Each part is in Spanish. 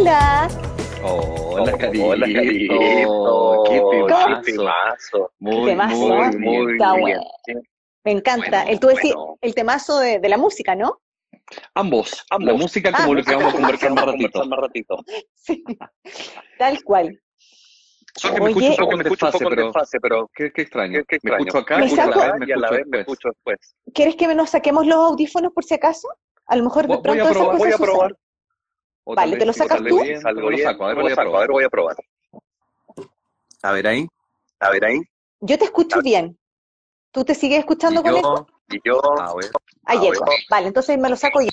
Hola. Hola, Carito. Hola, Carito. Qué temazo. Muy, temazo. muy, muy Está bien. bueno. Me encanta. Bueno, el, tú decís, bueno. el temazo de, de la música, ¿no? Ambos. Ambos. La música como Ah, lo que vamos a conversar más ratito. Conversar más ratito. Sí. Tal cual. Solo que me Oye, escucho un poco en me escucho un desfase, pero desfase, pero qué, qué extraño. qué, qué Me escucho acá, Me a saco- la vez, me y a la escucho vez me después. escucho después. ¿Quieres que nos saquemos los audífonos por si acaso? A lo mejor de Voy- voy pronto a esas probar, cosas Voy a probar. O Vale, ¿te lo sacas tú? bien, Salgo me lo saco. A ver, voy a saco. A probar. ver, voy a probar. A ver ahí. A ver ahí. Yo te escucho bien. ¿Tú te sigues escuchando Y con yo- esto? Y yo. A ver. Ahí ah, llego. Vale, entonces me lo saco yo.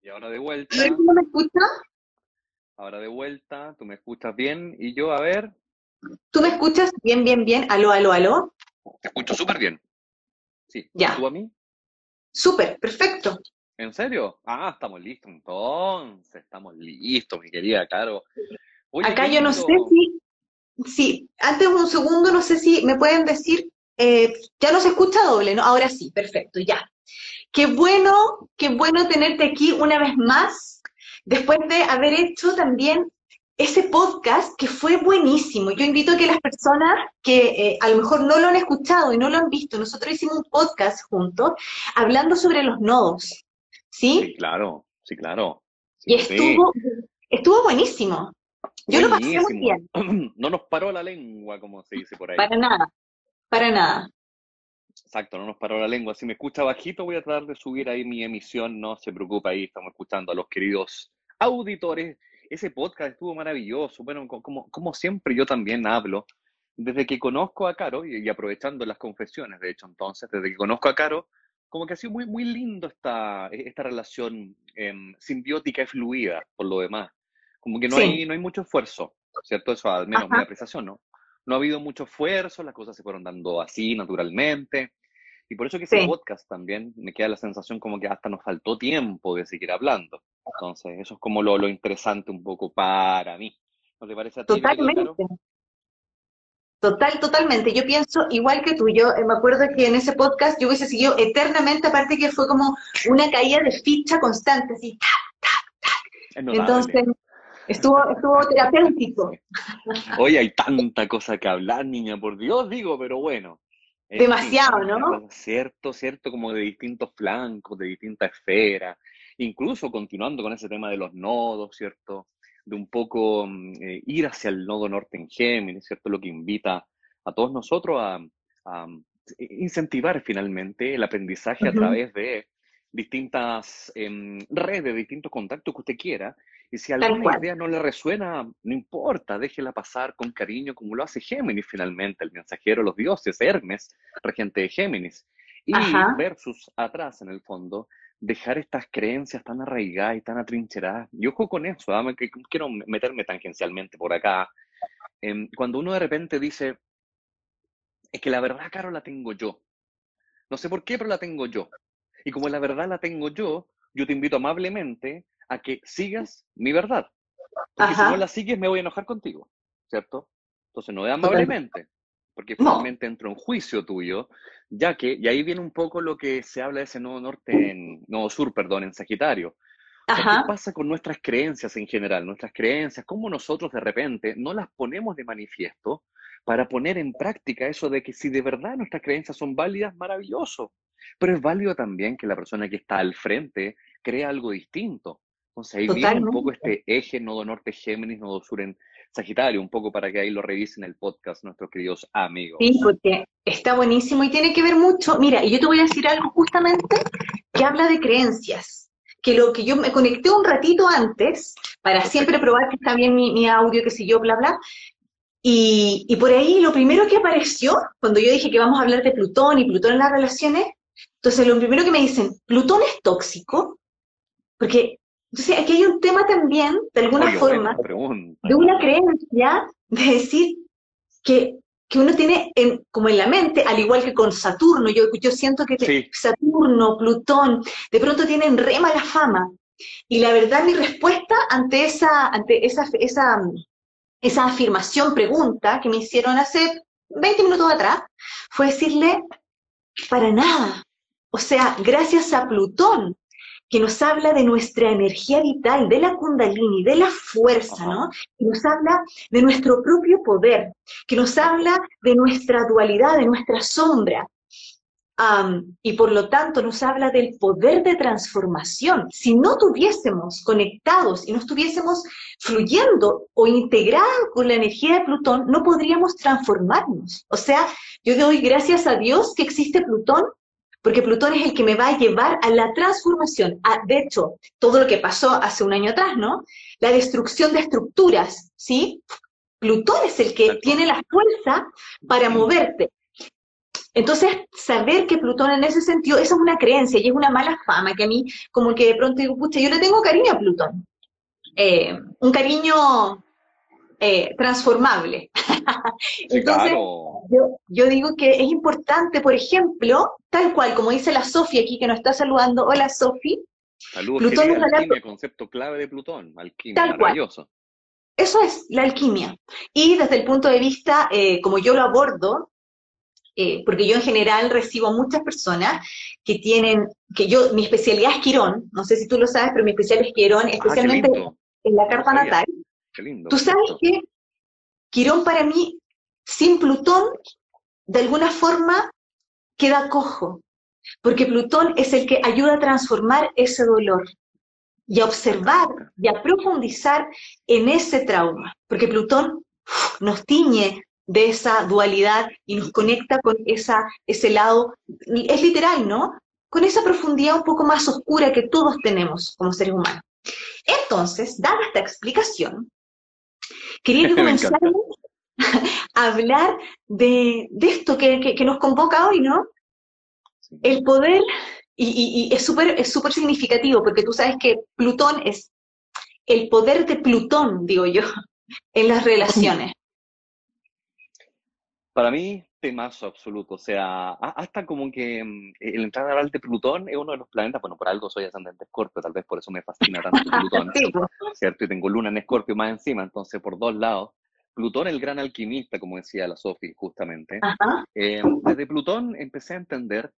Y ahora de vuelta. ¿Cómo me escuchas? Ahora de vuelta. Tú me escuchas bien. Y yo, a ver. ¿Tú me escuchas? Bien, bien, bien. Aló, aló, aló. Te escucho súper bien. Sí. Ya. ¿Tú a mí? Súper, perfecto. ¿En serio? Ah, estamos listos entonces. Estamos listos, mi querida Caro. Oye, Acá yo no sé si, sí, antes un segundo, no sé si me pueden decir, eh, ya no se escucha doble, ¿no? Ahora sí, perfecto, ya. Qué bueno, qué bueno tenerte aquí una vez más, después de haber hecho también ese podcast que fue buenísimo. Yo invito a que las personas que eh, a lo mejor no lo han escuchado y no lo han visto, nosotros hicimos un podcast juntos hablando sobre los nodos, ¿sí? Sí, claro, sí, claro. Y Sí, estuvo, estuvo buenísimo. Yo lo pasé muy bien. No nos paró la lengua, como se dice por ahí. Para nada, para nada. Exacto, no nos paró la lengua. Si me escucha bajito, voy a tratar de subir ahí mi emisión. No se preocupe, ahí estamos escuchando a los queridos auditores. Ese podcast estuvo maravilloso. Bueno, co- como, como siempre, yo también hablo. Desde que conozco a Caro, y, aprovechando las confesiones, de hecho, entonces, desde que conozco a Caro, como que ha sido muy, muy lindo esta, esta relación em, simbiótica y fluida, por lo demás. Como que no, Sí. hay, no hay mucho esfuerzo, ¿cierto? Eso al menos mi Ajá. apreciación, ¿no? No ha habido mucho esfuerzo, las cosas se fueron dando así, naturalmente. Y por eso que ese Sí. podcast también me queda la sensación como que hasta nos faltó tiempo de seguir hablando. Entonces, eso es como lo, lo interesante un poco para mí. ¿No te parece a ti, Totalmente. Total, totalmente. Yo pienso igual que tú. Yo eh, me acuerdo que en ese podcast yo hubiese seguido eternamente, aparte que fue como una caída de ficha constante, así. Es notable. Entonces, estuvo, estuvo terapéutico. Hoy hay tanta cosa que hablar, niña, por Dios, digo, pero bueno. Demasiado, ¿no? Cierto, cierto, como de distintos flancos, de distintas esferas, incluso continuando con ese tema de los nodos, ¿cierto? De un poco mm, eh, ir hacia el nodo norte en Géminis, ¿cierto? Lo que invita a todos nosotros a, a, mm, incentivar finalmente el aprendizaje a través de distintas em, redes, distintos contactos que usted quiera, y si alguna idea no le resuena, no importa, déjela pasar con cariño, como lo hace Géminis finalmente, el mensajero de los dioses, Hermes, regente de Géminis. Y Ajá. versus atrás, en el fondo, dejar estas creencias tan arraigadas y tan atrincheradas. Y ojo con eso, ¿ah? que quiero meterme tangencialmente por acá. Em, cuando uno de repente dice, es que la verdad, Caro, la tengo yo. No sé por qué, pero la tengo yo. Y como la verdad la tengo yo, yo te invito amablemente a que sigas mi verdad. Porque si no la sigues, me voy a enojar contigo, ¿cierto? Entonces no es amablemente, porque No. finalmente entro en juicio tuyo, ya que, y ahí viene un poco lo que se habla de ese nodo norte, en, nodo sur, perdón, en Sagitario. O sea, Ajá. ¿Qué pasa con nuestras creencias en general? Nuestras creencias, cómo nosotros de repente no las ponemos de manifiesto para poner en práctica eso de que si de verdad nuestras creencias son válidas, maravilloso. Pero es válido también que la persona que está al frente crea algo distinto. Entonces ahí viene un poco este eje nodo norte Géminis, nodo sur en Sagitario, un poco para que ahí lo revisen el podcast nuestros queridos amigos. Sí, porque está buenísimo y tiene que ver mucho. Mira, y yo te voy a decir algo justamente que habla de creencias. Que lo que yo me conecté un ratito antes, para siempre probar que está bien mi, mi audio, que sé yo, bla, bla. Y, y por ahí lo primero que apareció, cuando yo dije que vamos a hablar de Plutón y Plutón en las relaciones, entonces lo primero que me dicen, ¿Plutón es tóxico? Porque, entonces aquí hay un tema también, de alguna Oye, forma, de una creencia de decir que, que uno tiene en- como en la mente, al igual que con Saturno, yo, yo siento que Sí. Saturno, Plutón, de pronto tienen re mala fama. Y la verdad, mi respuesta ante esa, ante esa, esa, esa afirmación, pregunta que me hicieron hace 20 minutos atrás, fue decirle, para nada. O sea, gracias a Plutón, que nos habla de nuestra energía vital, de la kundalini, de la fuerza, ¿no? Que nos habla de nuestro propio poder, que nos habla de nuestra dualidad, de nuestra sombra. y por lo tanto nos habla del poder de transformación. Si no tuviésemos conectados y no estuviésemos fluyendo o integrados con la energía de Plutón, no podríamos transformarnos. O sea, yo doy gracias a Dios que existe Plutón porque Plutón es el que me va a llevar a la transformación. de hecho, todo lo que pasó hace un año atrás, ¿no? La destrucción de estructuras, ¿sí? Plutón es el que tiene la fuerza para moverte. Entonces, saber que Plutón en ese sentido, esa es una creencia y es una mala fama que a mí, como que de pronto digo, pucha, yo le tengo cariño a Plutón. Eh, un cariño eh, transformable. Entonces, yo, digo que es importante, por ejemplo, tal cual, como dice la Sofía aquí que nos está saludando, hola Sofi. Saludos, Plutón es alquimia, concepto clave de Plutón, alquimia, maravilloso. Eso es la alquimia. Y desde el punto de vista, eh, como yo lo abordo, eh, porque yo en general recibo muchas personas que tienen, que yo, mi especialidad es Quirón, no sé si tú lo sabes, pero mi especialidad es Quirón, ah, especialmente en la carta natal. Qué lindo. Tú sabes que Quirón para mí sin Plutón, de alguna forma, queda cojo, porque Plutón es el que ayuda a transformar ese dolor y a observar y a profundizar en ese trauma, porque Plutón nos tiñe de esa dualidad y nos conecta con esa, ese lado, es literal, ¿no? Con esa profundidad un poco más oscura que todos tenemos como seres humanos. Entonces, dada esta explicación, quería comenzar hablar de, esto que, nos convoca hoy, ¿no? El poder, y, es súper es súper significativo, porque tú sabes que Plutón es el poder de Plutón, digo yo, en las relaciones. Para mí, temazo absoluto. O sea, hasta como que mm, el entrar al de Plutón es uno de los planetas, bueno, por algo soy ascendente Escorpio, tal vez por eso me fascina tanto Plutón, ¿cierto? Y tengo luna en Escorpio más encima, entonces por dos lados. Plutón, el gran alquimista, como decía la Sofi, justamente. Eh, desde Plutón empecé a entender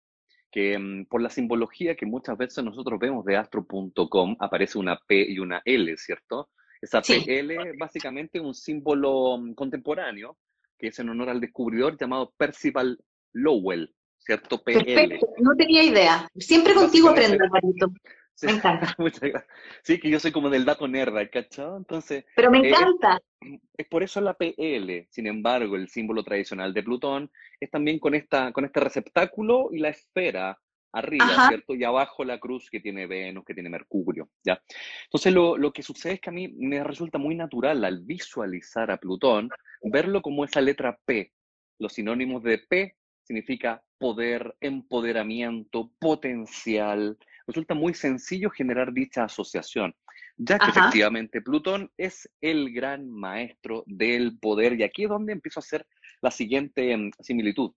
que mm, por la simbología que muchas veces nosotros vemos de astro.com, aparece una P y una L, ¿cierto? Esa PL es básicamente un símbolo mm, contemporáneo que es en honor al descubridor llamado Percival Lowell, ¿cierto? PL. Perfecto, no tenía idea. Siempre contigo aprendo, Marito. Me encanta. Muchas gracias. Sí, que yo soy como del dato nerd, ¿cachado? Entonces. Pero me eh, encanta. es por eso la PL. Sin embargo, el símbolo tradicional de Plutón es también con, esta, con este receptáculo y la esfera arriba, ¿cierto? Y abajo la cruz que tiene Venus, que tiene Mercurio, ¿ya? Entonces, lo, lo, que sucede es que a mí me resulta muy natural al visualizar a Plutón, verlo como esa letra P. Los sinónimos de P significa poder, empoderamiento, potencial, resulta muy sencillo generar dicha asociación, ya que efectivamente Plutón es el gran maestro del poder y aquí es donde empiezo a hacer la siguiente mm, similitud.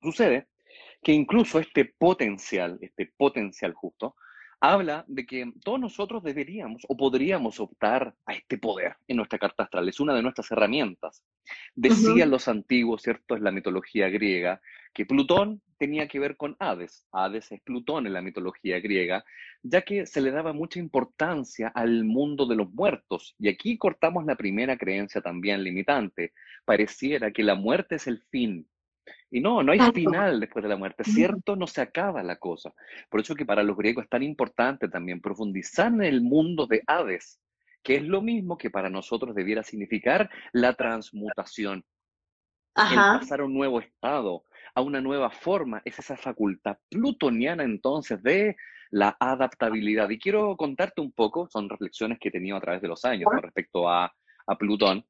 Sucede que incluso este potencial, este potencial justo, habla de que todos nosotros deberíamos o podríamos optar a este poder en nuestra carta astral. Es una de nuestras herramientas. Decían los antiguos, ¿cierto? Es la mitología griega, que Plutón tenía que ver con Hades. Hades es Plutón en la mitología griega, ya que se le daba mucha importancia al mundo de los muertos. Y aquí cortamos la primera creencia también limitante. Pareciera que la muerte es el fin, y no, no hay final después de la muerte, ¿cierto? No se acaba la cosa. Por eso que para los griegos es tan importante también profundizar en el mundo de Hades, que es lo mismo que para nosotros debiera significar la transmutación. El pasar a un nuevo estado, a una nueva forma, es esa facultad plutoniana entonces de la adaptabilidad. Y quiero contarte un poco, son reflexiones que he tenido a través de los años con respecto a, a Plutón,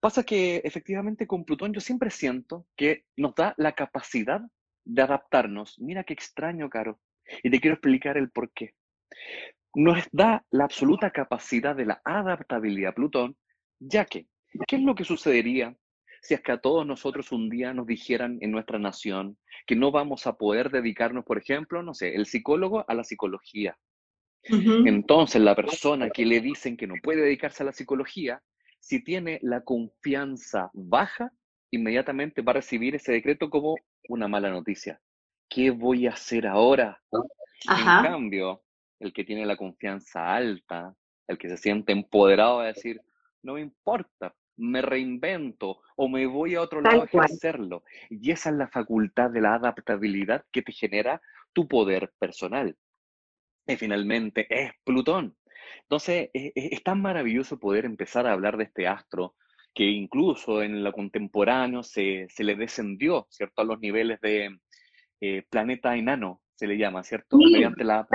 Pasa que efectivamente con Plutón yo siempre siento que nos da la capacidad de adaptarnos. Mira qué extraño, Caro. Y te quiero explicar el por qué. Nos da la absoluta capacidad de la adaptabilidad Plutón, ya que, ¿qué es lo que sucedería si es que a todos nosotros un día nos dijeran en nuestra nación que no vamos a poder dedicarnos, por ejemplo, no sé, el psicólogo a la psicología? Entonces, la persona que le dicen que no puede dedicarse a la psicología si tiene la confianza baja, inmediatamente va a recibir ese decreto como una mala noticia. ¿Qué voy a hacer ahora? En cambio, el que tiene la confianza alta, el que se siente empoderado de decir, no me importa, me reinvento o me voy a otro lado a hacerlo. Y esa es la facultad de la adaptabilidad que te genera tu poder personal. Y finalmente es Plutón. Entonces, es, es, tan maravilloso poder empezar a hablar de este astro que incluso en lo contemporáneo se, se le descendió, ¿cierto?, a los niveles de eh, planeta enano, se le llama, ¿cierto? Mediante la,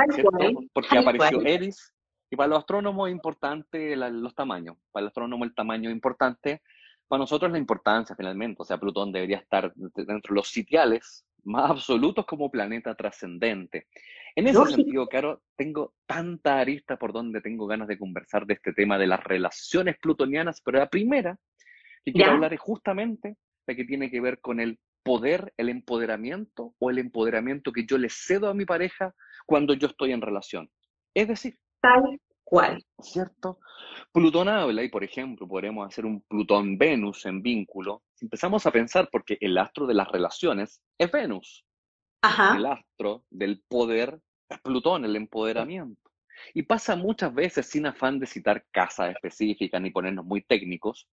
Porque apareció Eris, y para los astrónomos es importante los tamaños, para el astrónomo el tamaño es importante, para nosotros la importancia finalmente, o sea, Plutón debería estar dentro de los sitiales más absolutos como planeta trascendente. En ese sentido, Caro, tengo tanta arista por donde tengo ganas de conversar de este tema de las relaciones plutonianas, pero la primera que quiero hablar es justamente la que tiene que ver con el poder, el empoderamiento o el empoderamiento que yo le cedo a mi pareja cuando yo estoy en relación. Es decir, tal cual. ¿Cierto? Plutón habla, y por ejemplo, podremos hacer un Plutón-Venus en vínculo. Si empezamos a pensar, porque el astro de las relaciones es Venus. El astro del poder Plutón, el empoderamiento. Y pasa muchas veces, sin afán de citar casas específicas ni ponernos muy técnicos,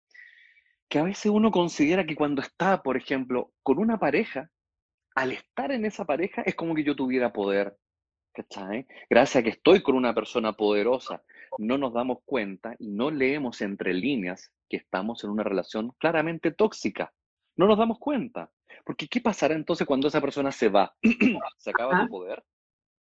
que a veces uno considera que cuando está, por ejemplo, con una pareja, al estar en esa pareja es como que yo tuviera poder. ¿Cachai? Gracias a que estoy con una persona poderosa, no nos damos cuenta y no leemos entre líneas que estamos en una relación claramente tóxica. No nos damos cuenta. Porque ¿qué pasará entonces cuando esa persona se va? ¿Se acaba tu poder?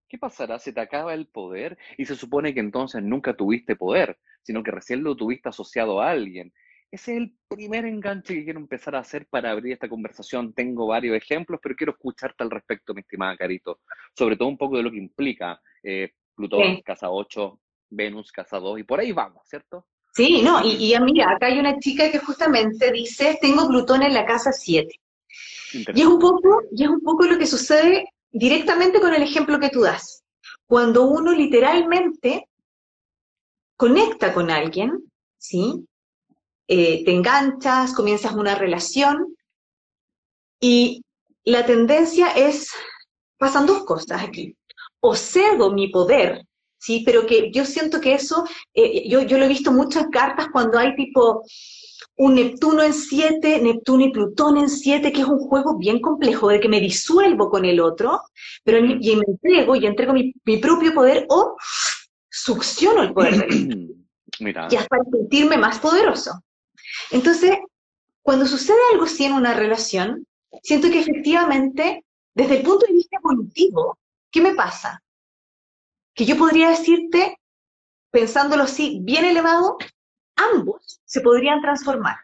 ¿Qué pasará si te acaba el poder y se supone que entonces nunca tuviste poder, sino que recién lo tuviste asociado a alguien? Ese es el primer enganche que quiero empezar a hacer para abrir esta conversación. Tengo varios ejemplos, pero quiero escucharte al respecto, mi estimada Carito. Sobre todo un poco de lo que implica eh, Plutón, casa 8, Venus, casa 2, y por ahí vamos, ¿cierto? Sí, no, y, y mira, acá hay una chica que justamente dice, tengo Plutón en la casa 7. Y es, un poco, y es un poco lo que sucede directamente con el ejemplo que tú das. Cuando uno literalmente conecta con alguien, ¿sí? Eh, te enganchas, comienzas una relación y la tendencia es, pasan dos cosas aquí. O cedo mi poder, ¿sí? Pero que yo siento que eso, eh, yo, yo lo he visto muchas cartas cuando hay tipo un Neptuno en siete, Neptuno y Plutón en siete, que es un juego bien complejo, de que me disuelvo con el otro, pero y me entrego y entrego mi, propio poder o succiono el poder del Mira. Ya para sentirme más poderoso. Entonces, cuando sucede algo así en una relación, siento que efectivamente, desde el punto de vista evolutivo, ¿qué me pasa? Que yo podría decirte, pensándolo así, bien elevado, ambos se podrían transformar.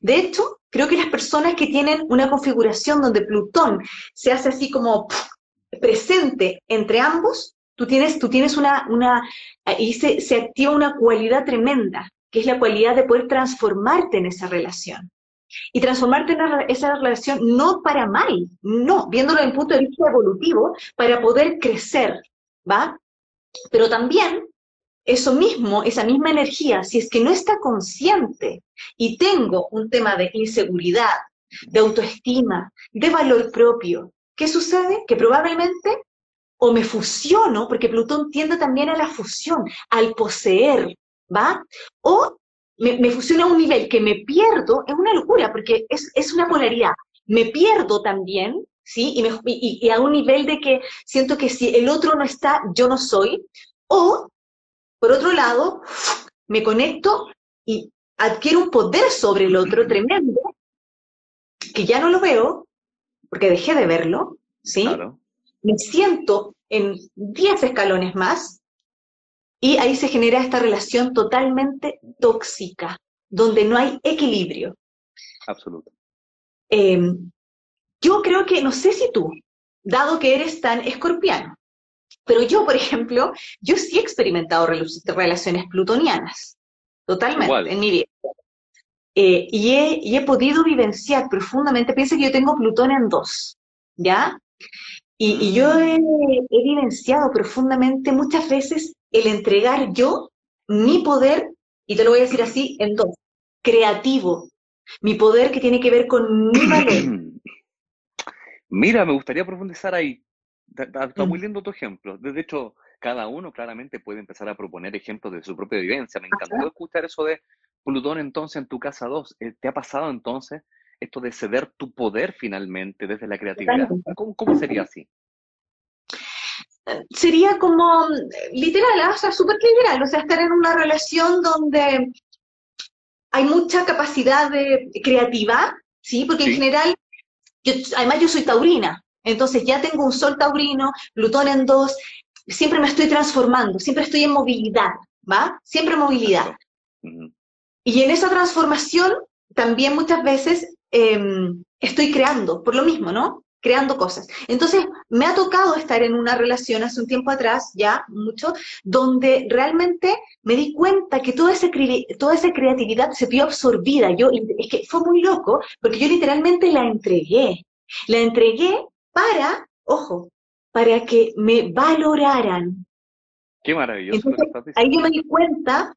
De hecho, creo que las personas que tienen una configuración donde Plutón se hace así como presente entre ambos, tú tienes, tú tienes una, una, ahí se, activa una cualidad tremenda, que es la cualidad de poder transformarte en esa relación. Y transformarte en esa relación no para mal, no, viéndolo desde punto de vista evolutivo, para poder crecer, ¿va? Pero también eso mismo, esa misma energía, si es que no está consciente y tengo un tema de inseguridad, de autoestima, de valor propio, ¿qué sucede? Que probablemente o me fusiono, porque Plutón tiende también a la fusión, al poseer, ¿va? O me, fusiona a un nivel que me pierdo, es una locura, porque es, una polaridad. Me pierdo también, ¿sí? Y, y, a un nivel de que siento que si el otro no está, yo no soy. O, por otro lado, me conecto y adquiero un poder sobre el otro tremendo, que ya no lo veo, porque dejé de verlo, ¿sí? Me siento en 10 escalones más, y ahí se genera esta relación totalmente tóxica, donde no hay equilibrio. Absoluto. Em, yo creo que, no sé si tú, dado que eres tan escorpiano, pero yo, por ejemplo, yo sí he experimentado relaciones plutonianas, totalmente, en mi vida. Eh, y, he, podido vivenciar profundamente, piensa que yo tengo Plutón en dos, ¿ya? Y, yo mm. he, vivenciado profundamente muchas veces el entregar yo mi poder, y te lo voy a decir así en dos, creativo, mi poder que tiene que ver con mi valor. Mira, me gustaría profundizar ahí. Está, muy mm. lindo tu ejemplo. De hecho, cada uno claramente puede empezar a proponer ejemplos de su propia vivencia. Me encantó escuchar eso de Plutón entonces en tu casa 2. Eh, ¿Te ha pasado entonces esto de ceder tu poder finalmente desde la creatividad? ¿Cómo, sería así? Sería como literal, o sea, súper literal, o sea, estar en una relación donde hay mucha capacidad de creativa, ¿sí? Porque en general, además yo soy taurina, entonces ya tengo un sol taurino, Plutón en dos, siempre me estoy transformando, siempre estoy en movilidad, ¿va? Siempre movilidad. Y en esa transformación también muchas veces em, estoy creando, por lo mismo, ¿no? Creando cosas. Entonces, me ha tocado estar en una relación hace un tiempo atrás, ya mucho, donde realmente me di cuenta que toda esa, toda esa creatividad se vio absorbida. Yo, es que fue muy loco, porque yo literalmente la entregué. La entregué para, ojo, para que me valoraran. Qué maravilloso. ahí yo me di cuenta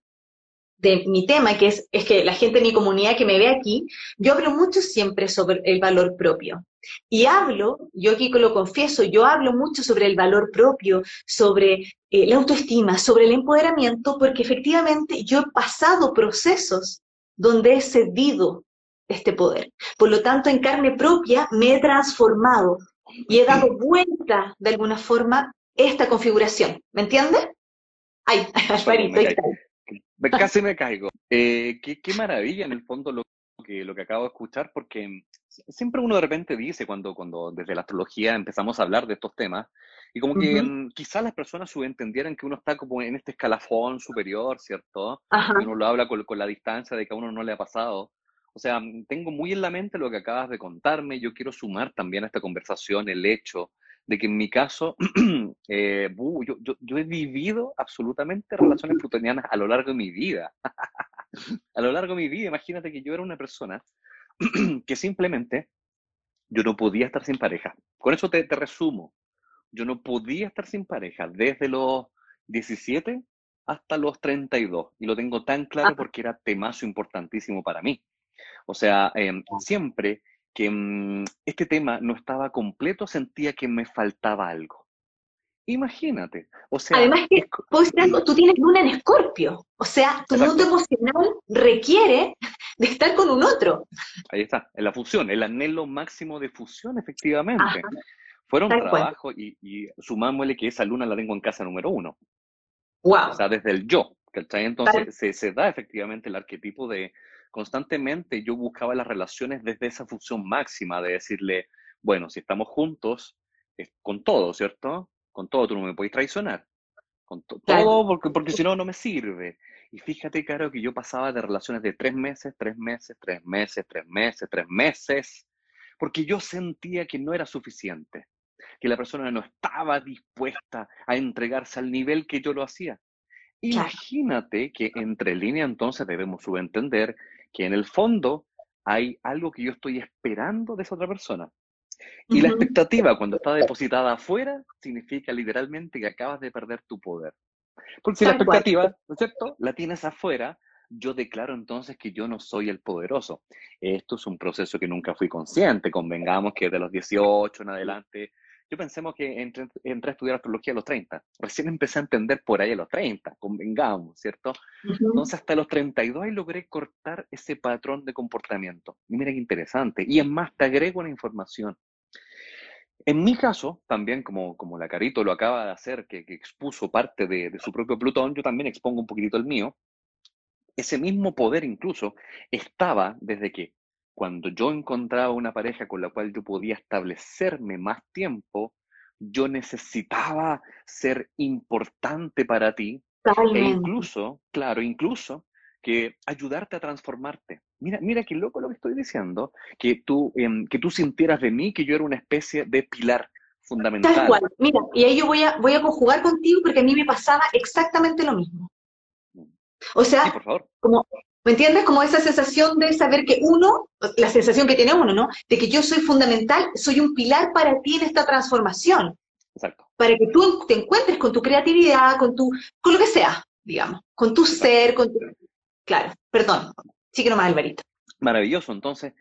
de mi tema, que es, es que la gente de mi comunidad que me ve aquí, yo hablo mucho siempre sobre el valor propio. Y hablo, yo aquí lo confieso, yo hablo mucho sobre el valor propio, sobre eh, la autoestima, sobre el empoderamiento, porque efectivamente yo he pasado procesos donde he cedido este poder. Por lo tanto, en carne propia me he transformado, y he dado vuelta de alguna forma esta configuración. ¿Me entiendes? Ay, Alvarito, Casi me caigo. Eh, qué, maravilla en el fondo lo que, lo que acabo de escuchar, porque siempre uno de repente dice cuando, cuando desde la astrología empezamos a hablar de estos temas, y como que mm, quizás las personas subentendieran que uno está como en este escalafón superior, ¿cierto? Y uno lo habla con, con, la distancia de que a uno no le ha pasado. O sea, mm, tengo muy en la mente lo que acabas de contarme. Yo quiero sumar también a esta conversación el hecho de que en mi caso, eh, yo, he vivido absolutamente relaciones plutonianas a lo largo de mi vida. a lo largo de mi vida, imagínate que yo era una persona que simplemente yo no podía estar sin pareja. Con eso te, te resumo. Yo no podía estar sin pareja desde los 17 hasta los 32. Y lo tengo tan claro porque era temazo importantísimo para mí. O sea, em, siempre que mm, este tema no estaba completo, sentía que me faltaba algo. Imagínate. O sea, Además que, tú tienes luna en escorpio. O sea, tu mundo emocional requiere de estar con un otro. Ahí está, en la fusión, el anhelo máximo de fusión, efectivamente. Fueron trabajos y, y, sumámosle que esa luna la tengo en casa número uno. Wow. O sea, desde el yo. Entonces se, se, da efectivamente el arquetipo de, constantemente yo buscaba las relaciones desde esa función máxima de decirle, bueno, si estamos juntos, es con todo, ¿cierto? Con todo, tú no me puedes traicionar. Con todo, porque, porque si no, no me sirve. Y fíjate, Caro, que yo pasaba de relaciones de tres meses, tres meses, tres meses, tres meses, tres meses, porque yo sentía que no era suficiente, que la persona no estaba dispuesta a entregarse al nivel que yo lo hacía. Imagínate que entre línea entonces debemos subentender que en el fondo hay algo que yo estoy esperando de esa otra persona. Y la expectativa cuando está depositada afuera significa literalmente que acabas de perder tu poder. Porque si la expectativa, ¿no es cierto?, la tienes afuera, yo declaro entonces que yo no soy el poderoso. Esto es un proceso que nunca fui consciente. Convengamos que de los 18 en adelante yo pensemos que entré, a estudiar astrología a los 30. Recién empecé a entender por ahí a los 30, convengamos, ¿cierto? Entonces hasta los 32 logré cortar ese patrón de comportamiento. Y mira qué interesante. Y es más, te agrego una información. En mi caso, también como, como la Carito lo acaba de hacer, que, expuso parte de, de su propio Plutón, yo también expongo un poquitito el mío. Ese mismo poder incluso estaba desde que cuando yo encontraba una pareja con la cual yo podía establecerme más tiempo, yo necesitaba ser importante para ti e incluso, claro, incluso que ayudarte a transformarte. Mira, mira qué loco lo que estoy diciendo, que tú, em, que tú sintieras de mí que yo era una especie de pilar fundamental. Tal cual. Mira, y ahí yo voy a, voy a conjugar contigo porque a mí me pasaba exactamente lo mismo. Mm. O sea, como ¿Me entiendes? Como esa sensación de saber que uno, la sensación que tiene uno, ¿no? De que yo soy fundamental, soy un pilar para ti en esta transformación. Exacto. Para que tú te encuentres con tu creatividad, con tu, con lo que sea, digamos, con tu ser, con tu... Claro, perdón. Sí que más, Alvarito. Maravilloso. Entonces,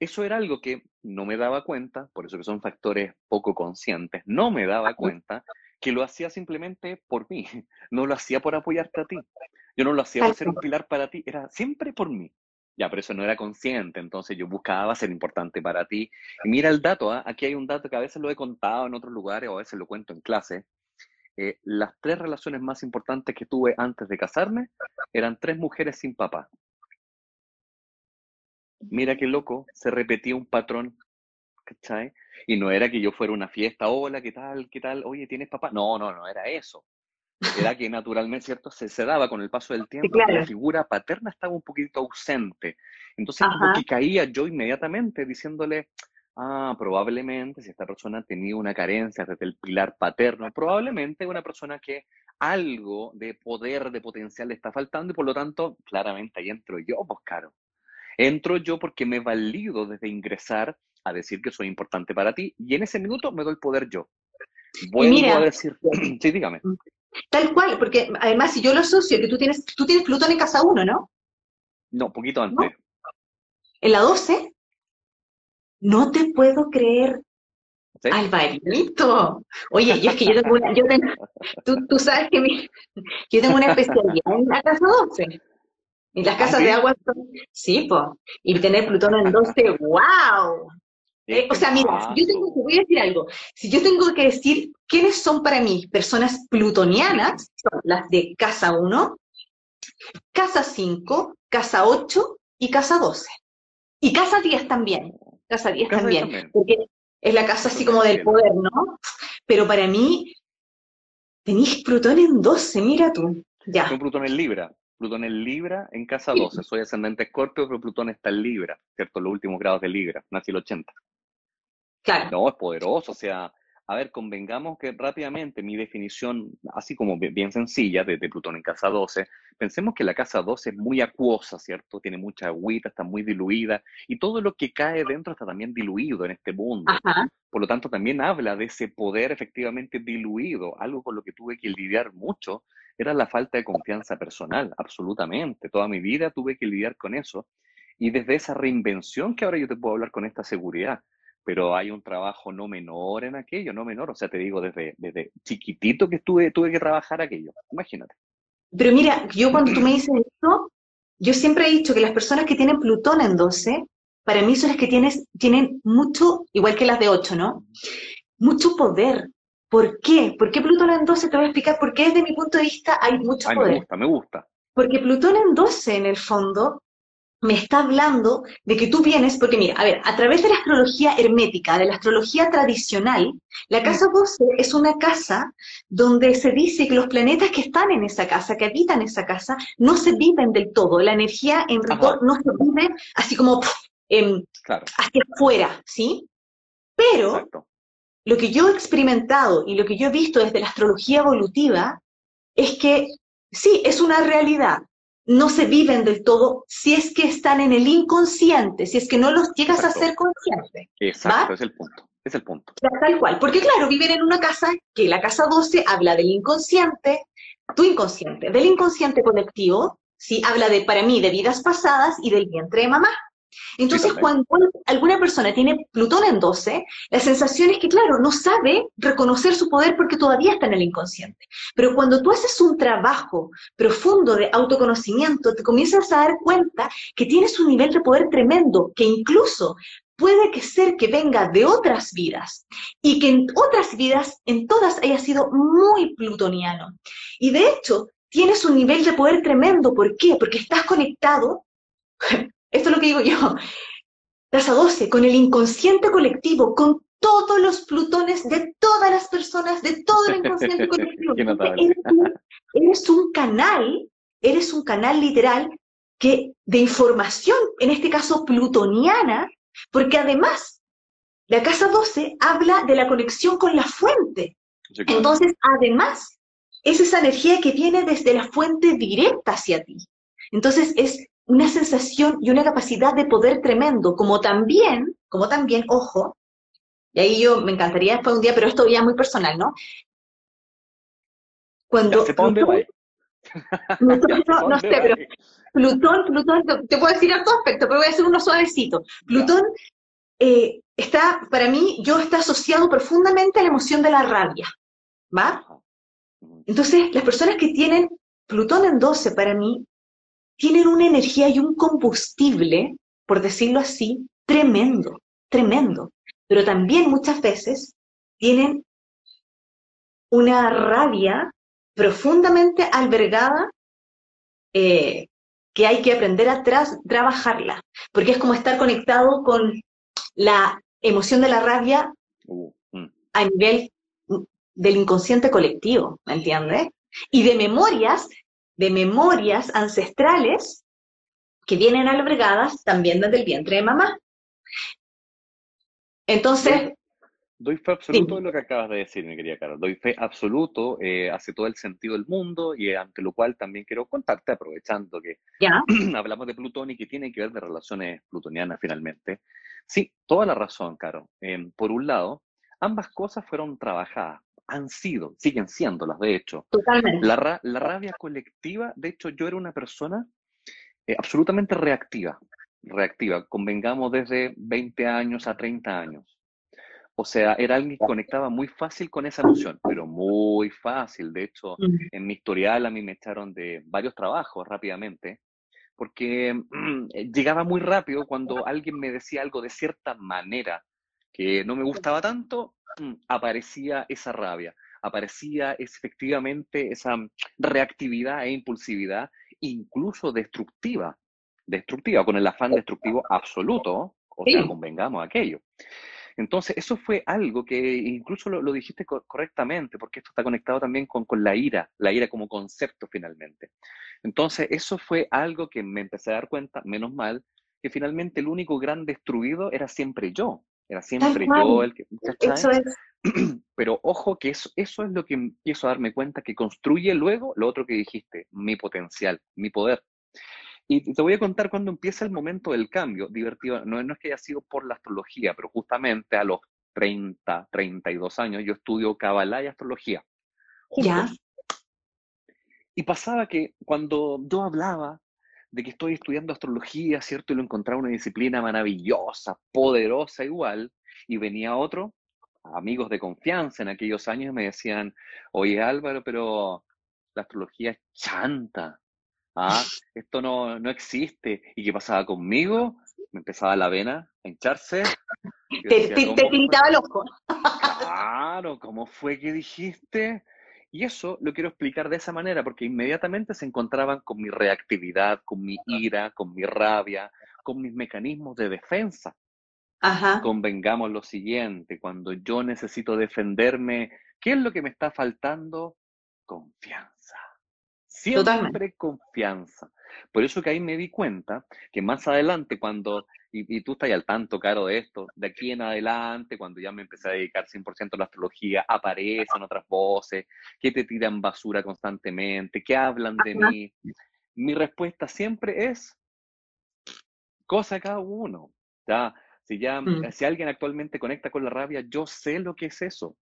eso era algo que no me daba cuenta, por eso que son factores poco conscientes, no me daba cuenta que lo hacía simplemente por mí, no lo hacía por apoyarte a ti. Yo no lo hacía por ser un pilar para ti, era siempre por mí. Ya, pero eso no era consciente, entonces yo buscaba ser importante para ti. Y mira el dato, ¿ah? aquí hay un dato que a veces lo he contado en otros lugares o a veces lo cuento en clase. Eh, las tres relaciones más importantes que tuve antes de casarme eran tres mujeres sin papá. Mira qué loco, se repetía un patrón, ¿cachai? Y no era que yo fuera una fiesta, hola, ¿qué tal? ¿Qué tal? Oye, ¿tienes papá? No, no, no era eso. Era que naturalmente, ¿cierto? Se, se daba con el paso del tiempo, la figura paterna estaba un poquito ausente. Entonces, como que caía yo inmediatamente diciéndole, ah, probablemente si esta persona tenía una carencia desde el pilar paterno, probablemente una persona que algo de poder, de potencial le está faltando y por lo tanto, claramente ahí entro yo, pues caro. Entro yo porque me valido desde ingresar a decir que soy importante para ti y en ese minuto me doy poder yo. Vuelvo a decir, sí, dígame. Tal cual, porque además si yo lo asocio, que tú tienes, tú tienes Plutón en casa 1, ¿no? No, poquito antes. ¿En la 12? No te puedo creer. Alvarito. Oye, yo es que yo tengo una, yo tengo, tú, tú sabes que mi, yo tengo una especialidad en la casa 12. Y las casas de agua son, sí, pues. Y tener Plutón en 12, ¡wow! Eh, o sea, mira, yo tengo, te voy a decir algo. Si yo tengo que decir quiénes son para mí personas plutonianas, son las de casa 1, casa 5, casa 8 y casa 12. Y casa 10 también. Casa 10 también, Porque es la casa así como del poder, ¿no? Pero para mí, tenéis Plutón en 12, mira tú. Ya. Un Plutón en Libra. Plutón en Libra en casa 12. Soy ascendente Escorpio, pero Plutón está en Libra, ¿cierto? Los últimos grados de Libra. Nací el 80. Claro. No, es poderoso. O sea, a ver, convengamos que rápidamente mi definición, así como bien sencilla, de, Plutón en casa 12, pensemos que la casa 12 es muy acuosa, ¿cierto? Tiene mucha agüita, está muy diluida, y todo lo que cae dentro está también diluido en este mundo. Por lo tanto, también habla de ese poder efectivamente diluido, algo con lo que tuve que lidiar mucho era la falta de confianza personal, absolutamente. Toda mi vida tuve que lidiar con eso. Y desde esa reinvención que ahora yo te puedo hablar con esta seguridad, pero hay un trabajo no menor en aquello, no menor. O sea, te digo, desde, desde chiquitito que estuve, tuve que trabajar aquello. Imagínate. Pero mira, yo cuando tú me dices esto, yo siempre he dicho que las personas que tienen Plutón en 12, para mí son las que tienes, tienen mucho, igual que las de 8, ¿no? Mucho poder, ¿Por qué? ¿Por qué Plutón en 12? Te voy a explicar por qué desde mi punto de vista hay mucho poder. Me gusta, me gusta. Porque Plutón en 12, en el fondo, me está hablando de que tú vienes, porque mira, a ver, a través de la astrología hermética, de la astrología tradicional, la casa 12 es una casa donde se dice que los planetas que están en esa casa, que habitan esa casa, no se viven del todo. La energía en rigor no se vive así como em, hacia afuera, ¿sí? Pero lo que yo he experimentado y lo que yo he visto desde la astrología evolutiva es que sí, es una realidad. No se viven del todo si es que están en el inconsciente, si es que no los llegas a ser consciente. Exacto, es el punto. Es el punto. Tal cual. Porque claro, viven en una casa que la casa 12 habla del inconsciente, tu inconsciente, del inconsciente colectivo, sí, habla de, para mí, de vidas pasadas y del vientre de mamá. Entonces, cuando alguna persona tiene Plutón en 12, la sensación es que, claro, no sabe reconocer su poder porque todavía está en el inconsciente. Pero cuando tú haces un trabajo profundo de autoconocimiento, te comienzas a dar cuenta que tienes un nivel de poder tremendo, que incluso puede que ser que venga de otras vidas y que en otras vidas, en todas, haya sido muy plutoniano. Y de hecho, tienes un nivel de poder tremendo. ¿Por qué? Porque estás conectado esto es lo que digo yo. Casa 12, con el inconsciente colectivo, con todos los plutones de todas las personas, de todo el inconsciente colectivo. eres, un, canal, eres un canal literal que, de información, en este caso plutoniana, porque además la casa 12 habla de la conexión con la fuente. Entonces, además, es esa energía que viene desde la fuente directa hacia ti. Entonces, es una sensación y una capacidad de poder tremendo, como también, como también, ojo, y ahí yo me encantaría después un día, pero esto ya es muy personal, ¿no? Cuando... no, no, sé, pero Plutón, Plutón, te puedo decir todo aspecto, pero voy a hacer uno suavecito. Plutón eh, está, para mí, yo está asociado profundamente a la emoción de la rabia. ¿va? Entonces, las personas que tienen Plutón en 12 para mí, tienen una energía y un combustible, por decirlo así, tremendo, tremendo. Pero también muchas veces tienen una rabia profundamente albergada eh, que hay que aprender a trabajarla, porque es como estar conectado con la emoción de la rabia uh, mm. a nivel del inconsciente colectivo, ¿me entiendes? Y de memorias, de memorias ancestrales que vienen albergadas también desde el vientre de mamá. Entonces, Doy fe absoluto de lo que acabas de decir, mi querida Carol. Doy fe absoluto, eh, hace todo el sentido del mundo y ante lo cual también quiero contarte, aprovechando que hablamos de Plutón y que tiene que ver de relaciones plutonianas finalmente. Sí, toda la razón, Caro. Em, por un lado, ambas cosas fueron trabajadas, han sido, siguen siéndolas, de hecho. Totalmente. La, la rabia colectiva, de hecho, yo era una persona eh, absolutamente reactiva, reactiva, convengamos desde 20 años a 30 años o sea, era alguien que conectaba muy fácil con esa noción, pero muy fácil. De hecho, en mi historial a mí me echaron de varios trabajos rápidamente, porque mm, llegaba muy rápido cuando alguien me decía algo de cierta manera que no me gustaba tanto, mm, aparecía esa rabia, aparecía efectivamente esa reactividad e impulsividad, incluso destructiva, destructiva, con el afán destructivo absoluto, o sea, convengamos aquello. Entonces, eso fue algo que incluso lo, dijiste correctamente, porque esto está conectado también con, la ira, la ira como concepto finalmente. Entonces, eso fue algo que me empecé a dar cuenta, menos mal, que finalmente el único gran destruido era siempre yo. Era siempre yo el que... Eso es. Pero ojo que eso, eso es lo que empiezo a darme cuenta que construye luego lo otro que dijiste, mi potencial, mi poder. Y te voy a contar cuando empieza el momento del cambio. Divertido, no, no es que haya sido por la astrología, pero justamente a los 30, 32 años yo estudio Kabbalah y astrología. ¿Ya? Y pasaba que cuando yo hablaba de que estoy estudiando astrología, ¿cierto? Y lo encontraba una disciplina maravillosa, poderosa igual, y venía otro, amigos de confianza en aquellos años, me decían, oye Álvaro, pero la astrología es chanta, ah, esto no, no existe. ¿Y qué pasaba conmigo? Me empezaba la vena a hincharse. Te, pintaba el ojo. Claro, ¿cómo fue que dijiste? Y eso lo quiero explicar de esa manera, porque inmediatamente se encontraban con mi reactividad, con mi ira, con mi rabia, con mis mecanismos de defensa. Ajá. Convengamos lo siguiente, cuando yo necesito defenderme, ¿qué es lo que me está faltando? Confianza. Siempre confianza. Por eso que ahí me di cuenta que más adelante, cuando, y, tú estás al tanto, Caro, de esto, de aquí en adelante, cuando ya me empecé a dedicar 100% a la astrología, aparecen otras voces que te tiran basura constantemente, que hablan de mí. Mi respuesta siempre es, cosa cada uno. ¿ya? Si, ya, mm. si alguien actualmente conecta con la rabia, yo sé lo que es eso.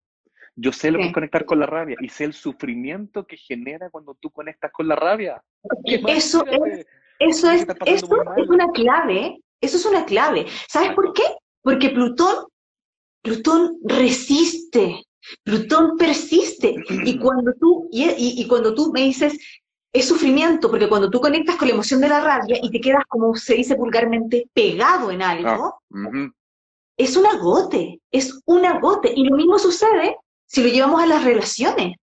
Yo sé lo que es conectar con la rabia y sé el sufrimiento que genera cuando tú conectas con la rabia. Eso es, eso es, eso es una clave, eso es una clave. ¿Sabes por qué? Porque Plutón, Plutón resiste, Plutón persiste. Y cuando tú, y, cuando tú me dices, es sufrimiento, porque cuando tú conectas con la emoción de la rabia y te quedas, como se dice vulgarmente, pegado en algo, ah, es un agote, es un agote. Y lo mismo sucede si lo llevamos a las relaciones.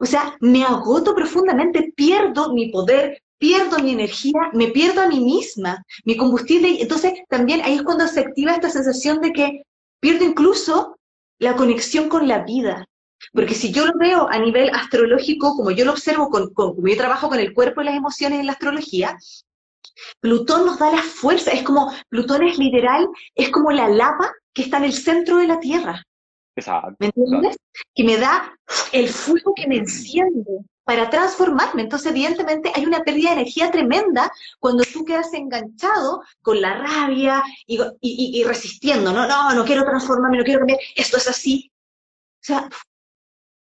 O sea, me agoto profundamente, pierdo mi poder, pierdo mi energía, me pierdo a mí misma, mi combustible. Entonces, también ahí es cuando se activa esta sensación de que pierdo incluso la conexión con la vida. Porque si yo lo veo a nivel astrológico, como yo lo observo, con, como yo trabajo con el cuerpo y las emociones en la astrología, Plutón nos da la fuerza, es como, Plutón es literal, es como la lava que está en el centro de la Tierra. ¿Me entiendes? Que me da el fuego que me enciende para transformarme. Entonces, evidentemente, hay una pérdida de energía tremenda cuando tú quedas enganchado con la rabia y, resistiendo. No, no, no quiero transformarme, no quiero cambiar. Esto es así. O sea,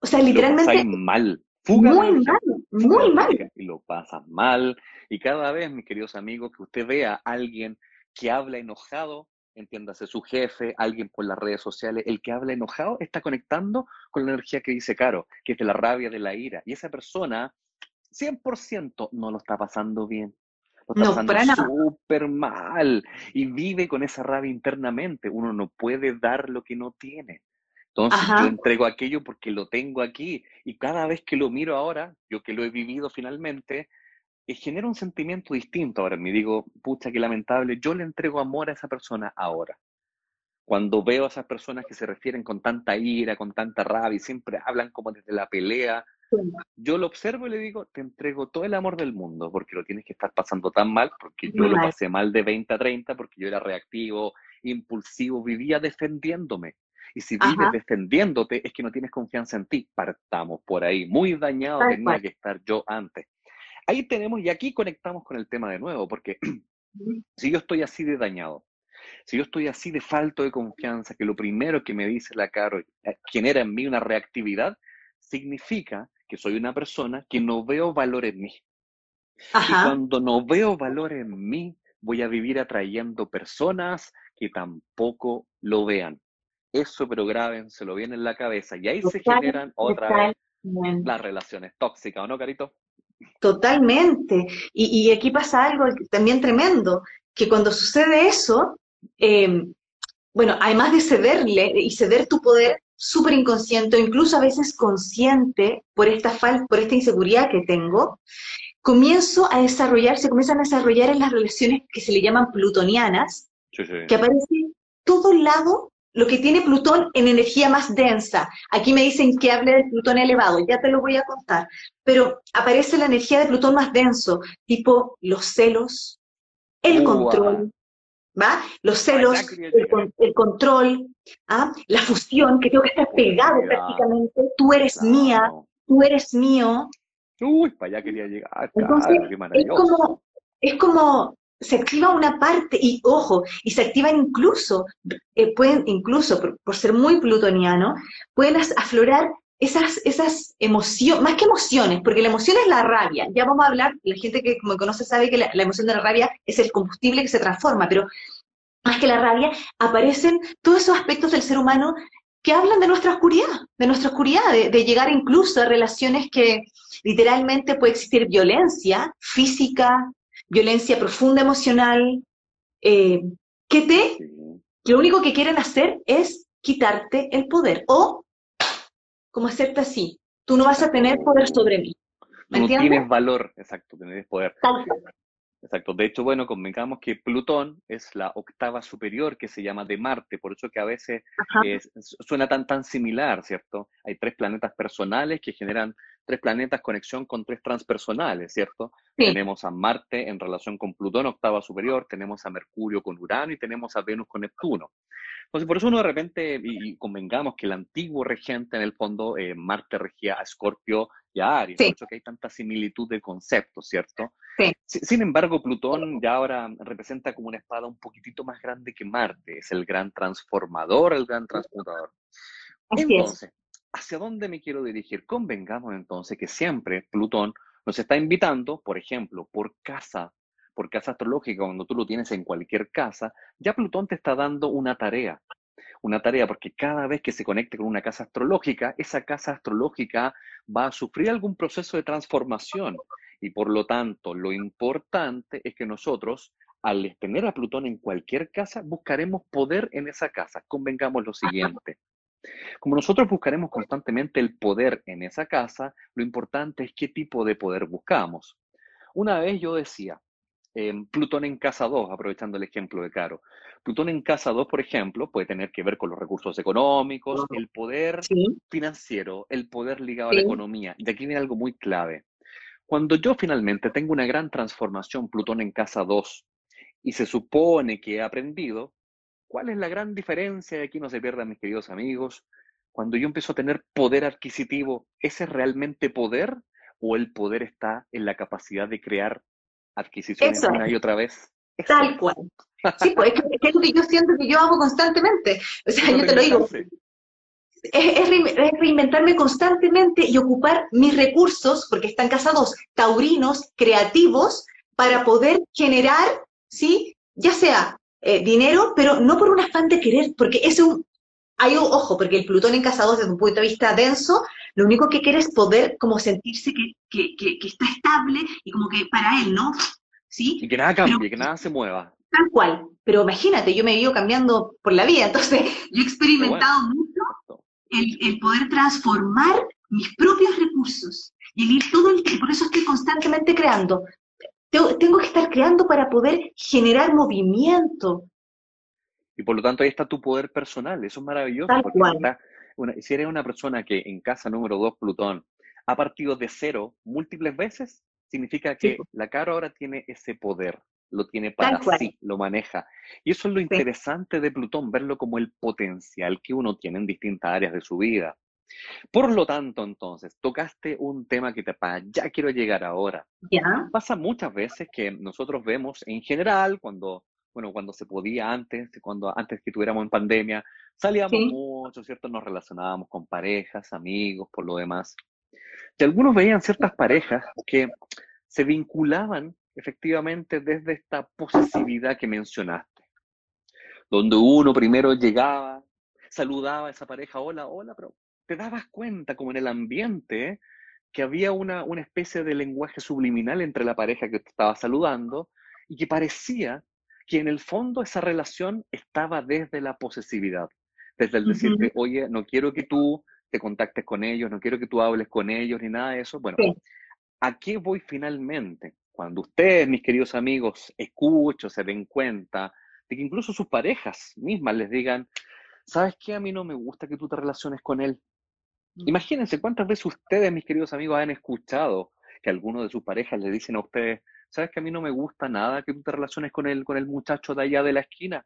o sea literalmente. Lo mal. muy mal, muy mal. Y lo pasas mal. Y cada vez, mis queridos amigos, que usted vea a alguien que habla enojado, entiéndase su jefe, alguien por las redes sociales, el que habla enojado está conectando con la energía que dice Caro, que es de la rabia, de la ira. Y esa persona, 100% no lo está pasando bien. Lo está No, pasando súper mal y vive con esa rabia internamente. Uno no puede dar lo que no tiene. Entonces yo entrego aquello porque lo tengo aquí y cada vez que lo miro ahora, yo que lo he vivido finalmente, genera un sentimiento distinto ahora. Me digo, pucha, qué lamentable, yo le entrego amor a esa persona ahora. Cuando veo a esas personas que se refieren con tanta ira, con tanta rabia y siempre hablan como desde la pelea, yo lo observo y le digo, te entrego todo el amor del mundo, porque lo tienes que estar pasando tan mal, porque yo lo pasé mal de 20 a 30, porque yo era reactivo, impulsivo, vivía defendiéndome. Y si vives Ajá, defendiéndote, es que no tienes confianza en ti. Partamos por ahí. Muy dañado tal tenía cual. que estar yo antes. Ahí tenemos, y aquí conectamos con el tema de nuevo, porque si yo estoy así de dañado, si yo estoy así de falto de confianza, que lo primero que me dice la Caro eh, genera en mí una reactividad, significa que soy una persona que no veo valor en mí. Y cuando no veo valor en mí, voy a vivir atrayendo personas que tampoco lo vean. Eso, pero grábenselo bien en la cabeza. Y ahí se generan otra vez las relaciones tóxicas, ¿o no, Carito? Totalmente. Y, y aquí pasa algo también tremendo, que cuando sucede eso, eh, bueno, además de cederle y ceder tu poder súper inconsciente o incluso a veces consciente por esta falta, por esta inseguridad que tengo, comienzo a desarrollar, se comienzan a desarrollar en las relaciones que se le llaman plutonianas, Sí, sí. que aparece todo el lado lo que tiene Plutón en energía más densa. Aquí me dicen que hable del Plutón elevado, ya te lo voy a contar, pero aparece la energía de Plutón más denso, tipo los celos, el control, ¿va? Los celos, el, control, ¿ah? La fusión, que tengo que estar pegado prácticamente, tú eres mía, tú eres mío, Uy, para allá quería llegar, entonces, claro, qué es maravilloso. como, es como, se activa una parte, y ojo, y se activan incluso, eh, pueden, incluso por, ser muy plutoniano, pueden aflorar esas, esas emociones, más que emociones, porque la emoción es la rabia, ya vamos a hablar, la gente que me conoce sabe que la, la emoción de la rabia es el combustible que se transforma, pero más que la rabia, aparecen todos esos aspectos del ser humano que hablan de nuestra oscuridad, de nuestra oscuridad, de, de llegar incluso a relaciones que literalmente puede existir violencia física, violencia profunda emocional, eh, que te, lo único que quieren hacer es quitarte el poder, o como hacerte así, tú no vas a tener poder sobre mí, ¿me Tú no entiendes? tienes valor, exacto, tienes poder. Exacto. De hecho, bueno, convengamos que Plutón es la octava superior que se llama de Marte, por eso que a veces eh, suena tan tan similar, ¿cierto? Hay tres planetas personales que generan tres planetas conexión con tres transpersonales, ¿cierto? sí, Tenemos a Marte en relación con Plutón, octava superior, tenemos a Mercurio con Urano y tenemos a Venus con Neptuno. Entonces, por eso uno de repente, y, y convengamos que el antiguo regente en el fondo, eh, Marte regía a Escorpio y a Aries, Sí. por eso que hay tanta similitud de conceptos, ¿cierto? Sí. Si- Sin embargo, Plutón ya ahora representa como una espada un poquitito más grande que Marte, es el gran transformador, el gran transmutador. así es. ¿Hacia dónde me quiero dirigir? Convengamos entonces que siempre Plutón nos está invitando, por ejemplo, por casa, por casa astrológica, cuando tú lo tienes en cualquier casa, ya Plutón te está dando una tarea. Una tarea porque cada vez que se conecte con una casa astrológica, esa casa astrológica va a sufrir algún proceso de transformación. Y por lo tanto, lo importante es que nosotros, al tener a Plutón en cualquier casa, buscaremos poder en esa casa. Convengamos lo siguiente. Como nosotros buscaremos constantemente el poder en esa casa, lo importante es qué tipo de poder buscamos. Una vez yo decía, eh, Plutón en casa 2, aprovechando el ejemplo de Caro. Plutón en casa 2, por ejemplo, puede tener que ver con los recursos económicos, el poder Sí, financiero, el poder ligado a la economía. Y aquí viene algo muy clave. Cuando yo finalmente tengo una gran transformación Plutón en casa 2 y se supone que he aprendido, ¿cuál es la gran diferencia? Y aquí no se pierdan mis queridos amigos. Cuando yo empiezo a tener poder adquisitivo, ¿ese es realmente poder o el poder está en la capacidad de crear adquisiciones eso una y otra vez? Eso tal cual. Sí, pues es que, es lo que yo siento que yo hago constantemente. O sea, yo te lo digo, es reinventarme constantemente y ocupar mis recursos, porque están casados taurinos, creativos, para poder generar, ¿sí? Ya sea eh, dinero, pero no por un afán de querer, porque es un, hay un ojo, porque el Plutón en casa 2 desde un punto de vista denso, lo único que quiere es poder como sentirse que, que, que, está estable y como que para él, ¿no? ¿Sí? Y que nada cambie, que nada se mueva. Tal cual. Pero imagínate, yo me ido cambiando por la vida, entonces yo he experimentado mucho el, el, poder transformar mis propios recursos y el ir todo el tiempo, por eso estoy constantemente creando. Tengo que estar creando para poder generar movimiento, y por lo tanto ahí está tu poder personal, eso es maravilloso. porque si eres una persona que en casa número 2 Plutón ha partido de cero múltiples veces, significa que la cara ahora tiene ese poder, lo tiene para sí, lo maneja. Y eso es lo interesante de Plutón, verlo como el potencial que uno tiene en distintas áreas de su vida. Por lo tanto, entonces, tocaste un tema que te pasa, ya quiero llegar ahora. ¿Ya? Pasa muchas veces que nosotros vemos en general cuando bueno, cuando se podía antes, cuando antes que tuviéramos en pandemia, salíamos mucho, ¿cierto? Nos relacionábamos con parejas, amigos, por lo demás. Y algunos veían ciertas parejas que se vinculaban efectivamente desde esta posesividad que mencionaste, donde uno primero llegaba, saludaba a esa pareja, hola, hola, pero te dabas cuenta como en el ambiente que había una, una especie de lenguaje subliminal entre la pareja que te estaba saludando y que parecía que en el fondo esa relación estaba desde la posesividad, desde el decirte, oye, no quiero que tú te contactes con ellos, no quiero que tú hables con ellos, ni nada de eso. Bueno, ¿a qué voy finalmente? Cuando ustedes, mis queridos amigos, escuchan, se den cuenta de que incluso sus parejas mismas les digan, ¿sabes qué? A mí no me gusta que tú te relaciones con él. Mm. Imagínense cuántas veces ustedes, mis queridos amigos, han escuchado que algunos de sus parejas le dicen a ustedes, ¿sabes que a mí no me gusta nada que tú te relaciones con el, con el muchacho de allá de la esquina?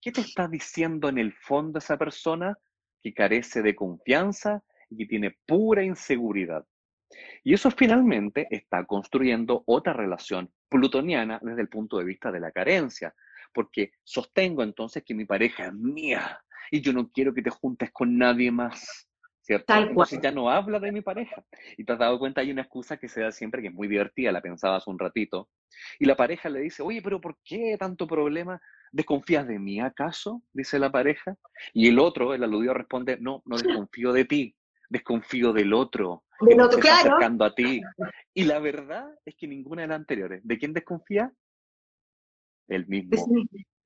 ¿Qué te está diciendo en el fondo esa persona que carece de confianza y que tiene pura inseguridad? Y eso finalmente está construyendo otra relación plutoniana desde el punto de vista de la carencia, porque sostengo entonces que mi pareja es mía y yo no quiero que te juntes con nadie más. ¿Cierto? Entonces ya no habla de mi pareja. Y te has dado cuenta, hay una excusa que se da siempre que es muy divertida, la pensaba hace un ratito. Y la pareja le dice, oye, pero ¿por qué tanto problema? ¿Desconfías de mí acaso? Dice la pareja. Y el otro, el aludido, responde, no, no desconfío de ti, desconfío del otro. Del otro, claro. acercando a ti. Y la verdad es que ninguna de las anteriores. ¿De quién desconfía? El mismo.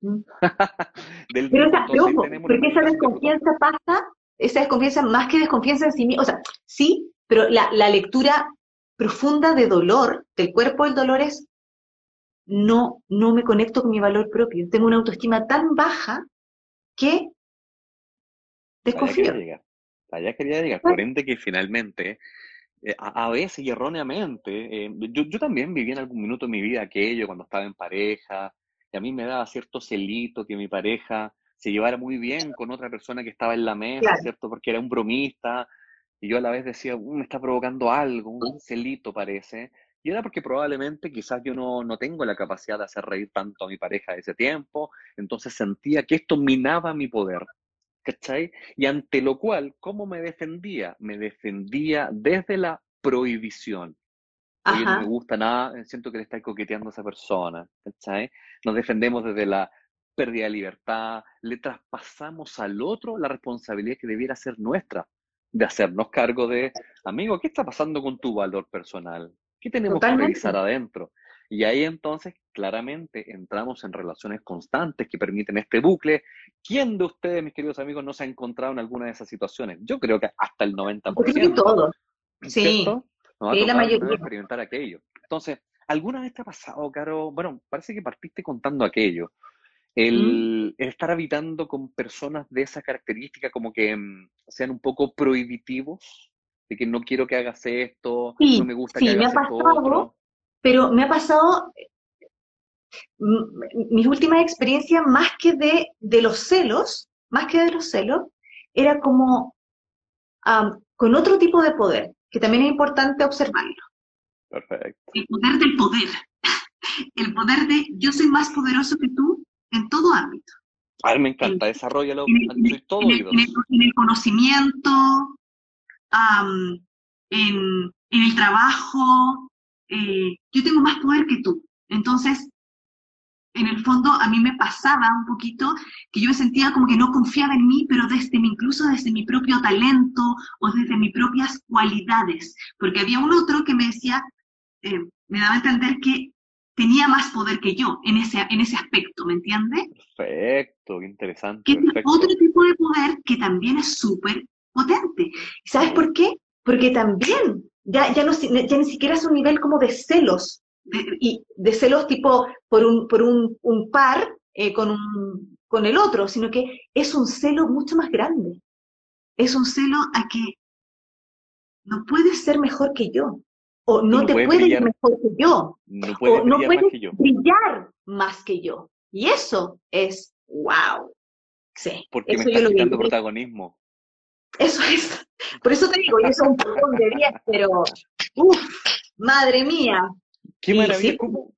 Del pero mismo. porque esa desconfianza pasa esa desconfianza más que desconfianza en sí mismo, o sea, sí, pero la, lectura profunda de dolor, del cuerpo del dolor es, no, no me conecto con mi valor propio, tengo una autoestima tan baja que desconfío. Allá quería llegar, por ende que finalmente, eh, a, veces y erróneamente, eh, yo, yo también viví en algún minuto de mi vida aquello cuando estaba en pareja, y a mí me daba cierto celito que mi pareja se llevara muy bien con otra persona que estaba en la mesa, ¿cierto? Porque era un bromista, y yo a la vez decía, uh, me está provocando algo, un celito parece, y era porque probablemente quizás yo no, no tengo la capacidad de hacer reír tanto a mi pareja de ese tiempo, entonces sentía que esto minaba mi poder, ¿cachai? Y ante lo cual, ¿cómo me defendía? Me defendía desde la prohibición. Oye, no me gusta nada, siento que le está coqueteando a esa persona, ¿cachai? Nos defendemos desde la pérdida de libertad, le traspasamos al otro la responsabilidad que debiera ser nuestra, de hacernos cargo de, amigo, ¿qué está pasando con tu valor personal? ¿Qué tenemos que revisar adentro? Y ahí entonces claramente entramos en relaciones constantes que permiten este bucle. ¿Quién de ustedes, mis queridos amigos, no se ha encontrado en alguna de esas situaciones? Yo creo que hasta el 90%. todos. Sí. sí, la mayoría. experimentar aquello. Entonces, ¿alguna vez te ha pasado, Caro? Bueno, parece que partiste contando aquello. ¿Mm? El, estar habitando con personas de esa característica, como que mm, sean un poco prohibitivos, de que no quiero que hagas esto, no me gusta que hagas esto otro. Pero me ha pasado, mm, mis últimas experiencias, más que de, de los celos, más que de los celos, era como con otro tipo de poder, que también es importante observarlo. Perfecto. El poder del poder. El poder de yo soy más poderoso que tú en todo ámbito. A ver, me encanta, desarrollalo, en, todo en, el, en, el, conocimiento, en, el trabajo, eh, yo tengo más poder que tú. Entonces, en el fondo a mí me pasaba un poquito que yo me sentía como que no confiaba en mí, pero desde mi, incluso desde mi propio talento o desde mis propias cualidades, porque había un otro que me decía, eh, me daba a entender que tenía más poder que yo en ese, en ese aspecto, ¿me entiende? Perfecto, interesante. Que es otro tipo de poder que también es súper potente. ¿Y sabes por qué? Porque también ya, ya, no, ya ni siquiera es un nivel como de celos, y de celos tipo por un, por un, un par eh, con, un, con el otro, sino que es un celo mucho más grande. Es un celo a que no puedes ser mejor que yo, o no, te puedes ir mejor que yo, no puedes o no brillar puedes más que yo. brillar más que yo. Y eso es wow. Sí, Porque eso me yo estás lo vi. quitando protagonismo. Eso es. Por eso te digo, y eso es un poco de 10, pero uff, madre mía. Qué Y maravilla. sí. ¿Cómo,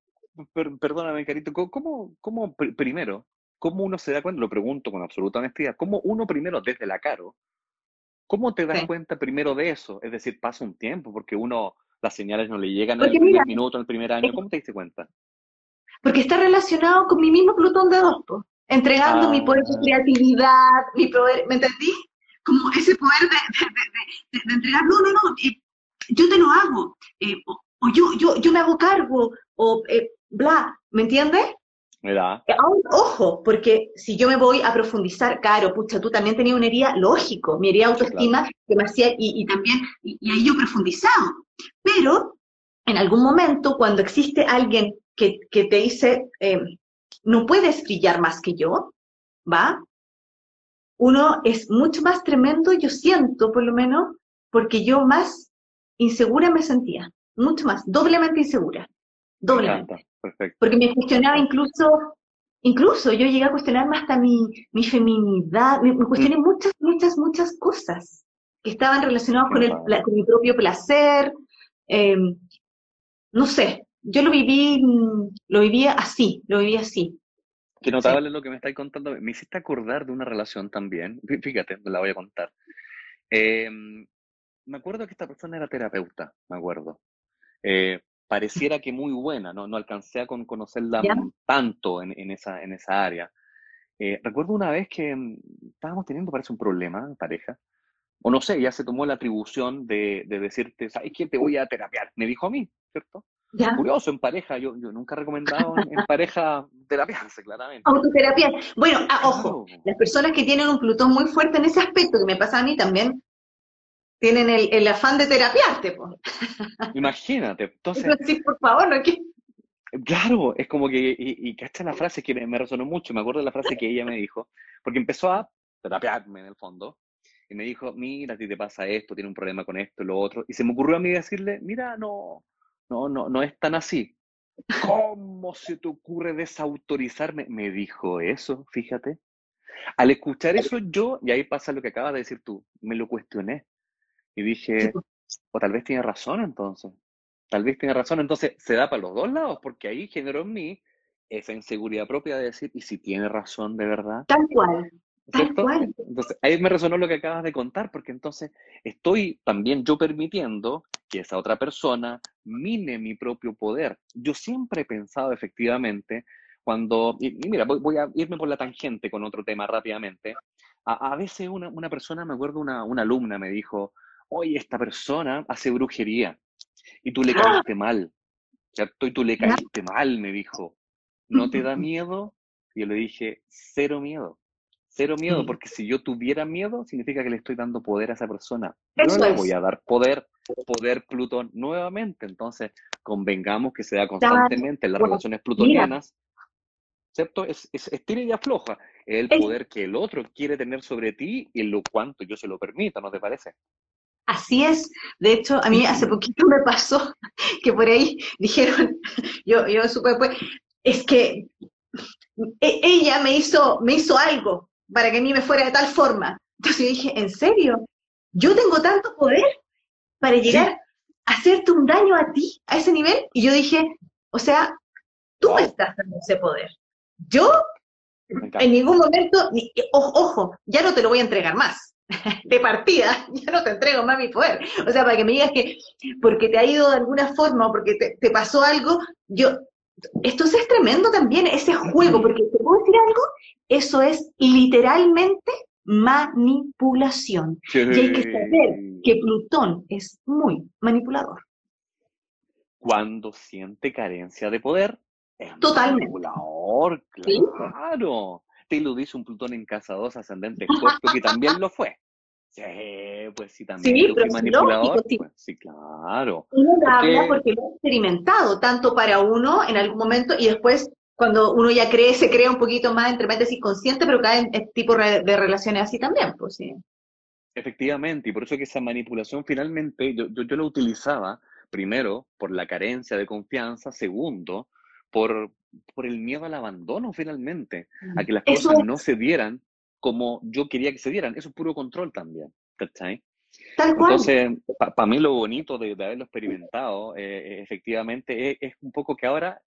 per- perdóname, Carito, ¿cómo- ¿cómo, cómo pr- primero, cómo uno se da cuenta, lo pregunto con absoluta honestidad, cómo uno primero desde la caro, cómo te das Sí. cuenta primero de eso? Es decir, pasa un tiempo, porque uno, las señales no le llegan en Porque el primer mira, minuto, en el primer año, ¿cómo te diste cuenta? Porque está relacionado con mi mismo Plutón de dos, po. entregando mi poder de Ah. creatividad, mi poder, ¿me entendí? Como ese poder de, de- de- de- de entregar, no, no, no, eh, yo te lo hago, eh, o, o yo, yo, yo me hago cargo, o eh, bla, ¿me entiendes? ¿Verdad? Eh, ojo, porque si yo me voy a profundizar, claro, pucha, tú también tenías una herida, lógico, mi herida de autoestima que me hacía, y, y también, y, y ahí yo profundizaba. Pero en algún momento, cuando existe alguien que, que te dice, eh, no puedes brillar más que yo, ¿va? Uno es mucho más tremendo, yo siento, por lo menos, porque yo más insegura me sentía, mucho más, doblemente insegura, Me doblemente. Perfecto. porque me cuestionaba incluso, incluso yo llegué a cuestionarme hasta mi, mi feminidad, me, me cuestioné muchas, muchas, muchas cosas que estaban relacionadas con, el, con mi propio placer, eh, no sé, yo lo viví, mm, lo así, lo vivía así. Qué notable lo que me estáis contando. Me hiciste acordar de una relación también. Fí- Fíjate, me la voy a contar. Eh, me acuerdo que esta persona era terapeuta, me acuerdo. Eh, pareciera que muy buena, no, no alcancé a con- conocerla ¿Ya? tanto en, en esa, en esa área. Eh, recuerdo una vez que mm, estábamos teniendo, parece, un problema en pareja, o no sé, ya se tomó la atribución de, de decirte, ¿sabes qué? Te voy a terapiar. Me dijo a mí, ¿cierto? ¿Ya? Curioso, en pareja, yo, yo nunca he recomendado en, en pareja terapiarse, claramente. Autoterapia. Bueno, ah, ojo, las personas que tienen un Plutón muy fuerte en ese aspecto, que me pasa a mí también, tienen el, el afán de terapiarte. Imagínate, entonces, Sí, por favor, no que... claro, es como que, y, y cacha la frase que me, me resonó mucho, me acuerdo de la frase que ella me dijo, porque empezó a terapiarme en el fondo, y me dijo, mira, a ti te pasa esto, tiene un problema con esto, lo otro, y se me ocurrió a mí decirle, mira, no, no, no, no es tan así. ¿Cómo se te ocurre desautorizarme? Me dijo eso, fíjate. Al escuchar eso yo, y ahí pasa lo que acabas de decir tú, me lo cuestioné. Y dije, o tal vez tiene razón entonces. Tal vez tiene razón. Entonces se da para los dos lados, porque ahí generó en mí esa inseguridad propia de decir, ¿y si tiene razón de verdad? Tal cual, Entonces ahí me resonó lo que acabas de contar, porque entonces estoy también yo permitiendo que esa otra persona mine mi propio poder. Yo siempre he pensado efectivamente, cuando, y, mira, voy, voy a irme por la tangente con otro tema rápidamente. A, a veces una, una persona, me acuerdo, una, una alumna me dijo, oye, esta persona hace brujería y tú le ¡Ah! caíste mal, ¿cierto? Y tú le caíste mal, me dijo. ¿No te da miedo? Y yo le dije, cero miedo. Cero miedo, Mm. porque si yo tuviera miedo, significa que le estoy dando poder a esa persona. Eso no le voy a dar poder, poder Plutón nuevamente. Entonces, convengamos que se da constantemente en las relaciones plutonianas, ¿cierto? Es, es, es tira y afloja. El Es- poder que el otro quiere tener sobre ti y en lo cuanto yo se lo permita, ¿no te parece? Así es. De hecho, a mí hace poquito me pasó que por ahí dijeron, yo, yo supe después, es que e- ella me hizo, me hizo algo para que a mí me fuera de tal forma. Entonces yo dije, ¿en serio? ¿Yo tengo tanto poder para llegar a hacerte un daño a ti a ese nivel? Y yo dije, o sea, tú me estás dando ese poder. Yo en ningún momento, ni- o- ojo, ya no te lo voy a entregar más. De partida, ya no te entrego más mi poder. O sea, para que me digas que porque te ha ido de alguna forma o porque te, te pasó algo, yo esto es tremendo también, ese juego, porque te puedo decir algo, eso es literalmente manipulación. Y hay que saber que Plutón es muy manipulador. Cuando siente carencia de poder, es Totalmente. manipulador, claro. Te lo dice un Plutón en casa 2 ascendente Escorpio, que también lo fue. Sí, pues sí, también Sí, pero sí, manipulador. lógico, sí. pues, sí, claro. Uno Porque- habla porque lo ha experimentado, tanto para uno en algún momento y después cuando uno ya cree, se crea un poquito más, entre paréntesis, consciente, pero cae en este tipo de relaciones así también, pues sí. Efectivamente, y por eso que esa manipulación finalmente yo, yo, yo la utilizaba, primero, por la carencia de confianza, segundo, por, por el miedo al abandono finalmente, a que las Eso cosas es. no se dieran como yo quería que se dieran. Eso es puro control también, ¿cachai? Tal cual. Entonces, para mí lo bonito de, de haberlo experimentado, eh, efectivamente, es, es un poco que ahora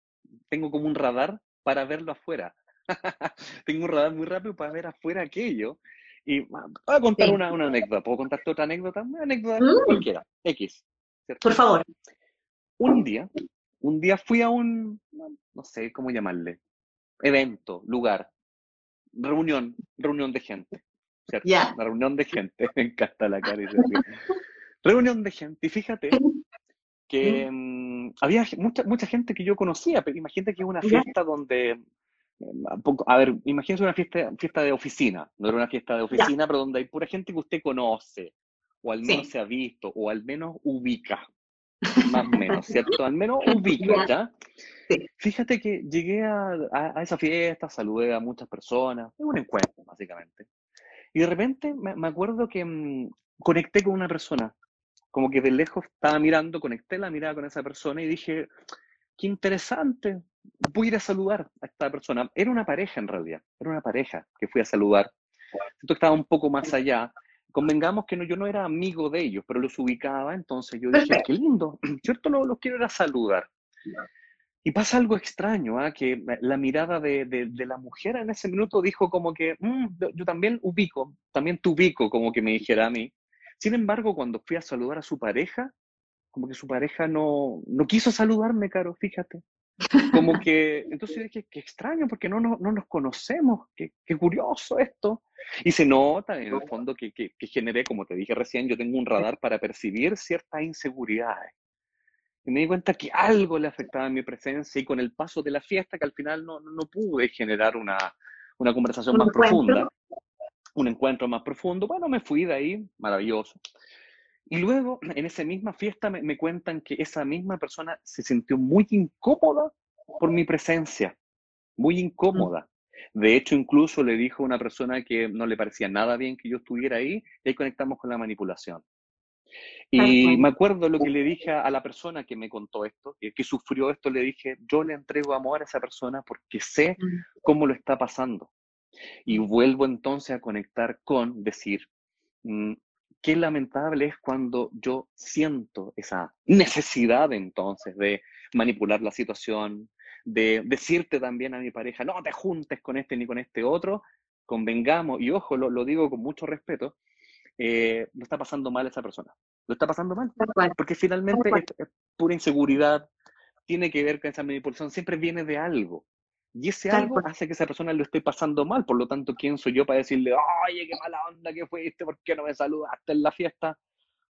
tengo como un radar para verlo afuera. tengo un radar muy rápido para ver afuera aquello. Y voy a contar Sí. una, una anécdota. ¿Puedo contarte otra anécdota? Una anécdota Mm. cualquiera, X. ¿cierto? Por favor. Un día, un día fui a un, no sé cómo llamarle, evento, lugar, reunión, reunión de gente, ¿cierto? Una reunión de gente, me encanta la cara. reunión de gente, y fíjate que mm, había mucha, mucha gente que yo conocía, pero imagínate que es una Ya. fiesta donde, eh, a ver, imagínese una fiesta, fiesta de oficina, no era una fiesta de oficina, pero donde hay pura gente que usted conoce, o al menos Sí. se ha visto, o al menos ubica, más o menos, ¿cierto? Al menos ubica, Ya. ¿ya? Sí. Fíjate que llegué a, a- a esa fiesta, saludé a muchas personas, fue un encuentro, básicamente. Y de repente me, me acuerdo que mm, conecté con una persona, como que de lejos estaba mirando, conecté la mirada con esa persona y dije, qué interesante, voy a ir a saludar a esta persona. Era una pareja en realidad, era una pareja que fui a saludar. Que estaba un poco más allá. Convengamos que no, yo no era amigo de ellos, pero los ubicaba, entonces yo dije, qué lindo, ¿cierto? Los, los quiero ir a saludar. Y pasa algo extraño, ¿ah? que la mirada de, de- de la mujer en ese minuto dijo como que, "Mm, yo, yo también ubico, también te ubico, como que me dijera a mí. Sin embargo, cuando fui a saludar a su pareja, como que su pareja no, no quiso saludarme, Caro, fíjate. Como que, entonces dije, qué extraño, porque no, no, no nos conocemos, qué, qué curioso esto. Y se nota en el fondo que, que, que generé, como te dije recién, yo tengo un radar para percibir ciertas inseguridades. Y me di cuenta que algo le afectaba a mi presencia y con el paso de la fiesta, que al final no, no pude generar una, una conversación más encuentro. profunda, un encuentro más profundo, bueno, me fui de ahí, maravilloso. Y luego, en esa misma fiesta, me, me cuentan que esa misma persona se sintió muy incómoda por mi presencia, muy incómoda. De hecho, incluso le dijo a una persona que no le parecía nada bien que yo estuviera ahí, y ahí conectamos con la manipulación. Y me acuerdo lo que le dije a la persona que me contó esto, que, que sufrió esto, le dije, yo le entrego amor a esa persona porque sé Mm. cómo lo está pasando. Y vuelvo entonces a conectar con decir, mm, qué lamentable es cuando yo siento esa necesidad entonces de manipular la situación, de decirte también a mi pareja, no te juntes con este ni con este otro, convengamos, y ojo, lo, lo digo con mucho respeto, eh, lo está pasando mal esa persona, lo está pasando mal, porque finalmente es, es pura inseguridad, tiene que ver con esa manipulación, siempre viene de algo. Y ese algo cual. hace que esa persona lo esté pasando mal. Por lo tanto, ¿quién soy yo para decirle, oye, qué mala onda que fuiste, ¿por qué no me saludaste en la fiesta?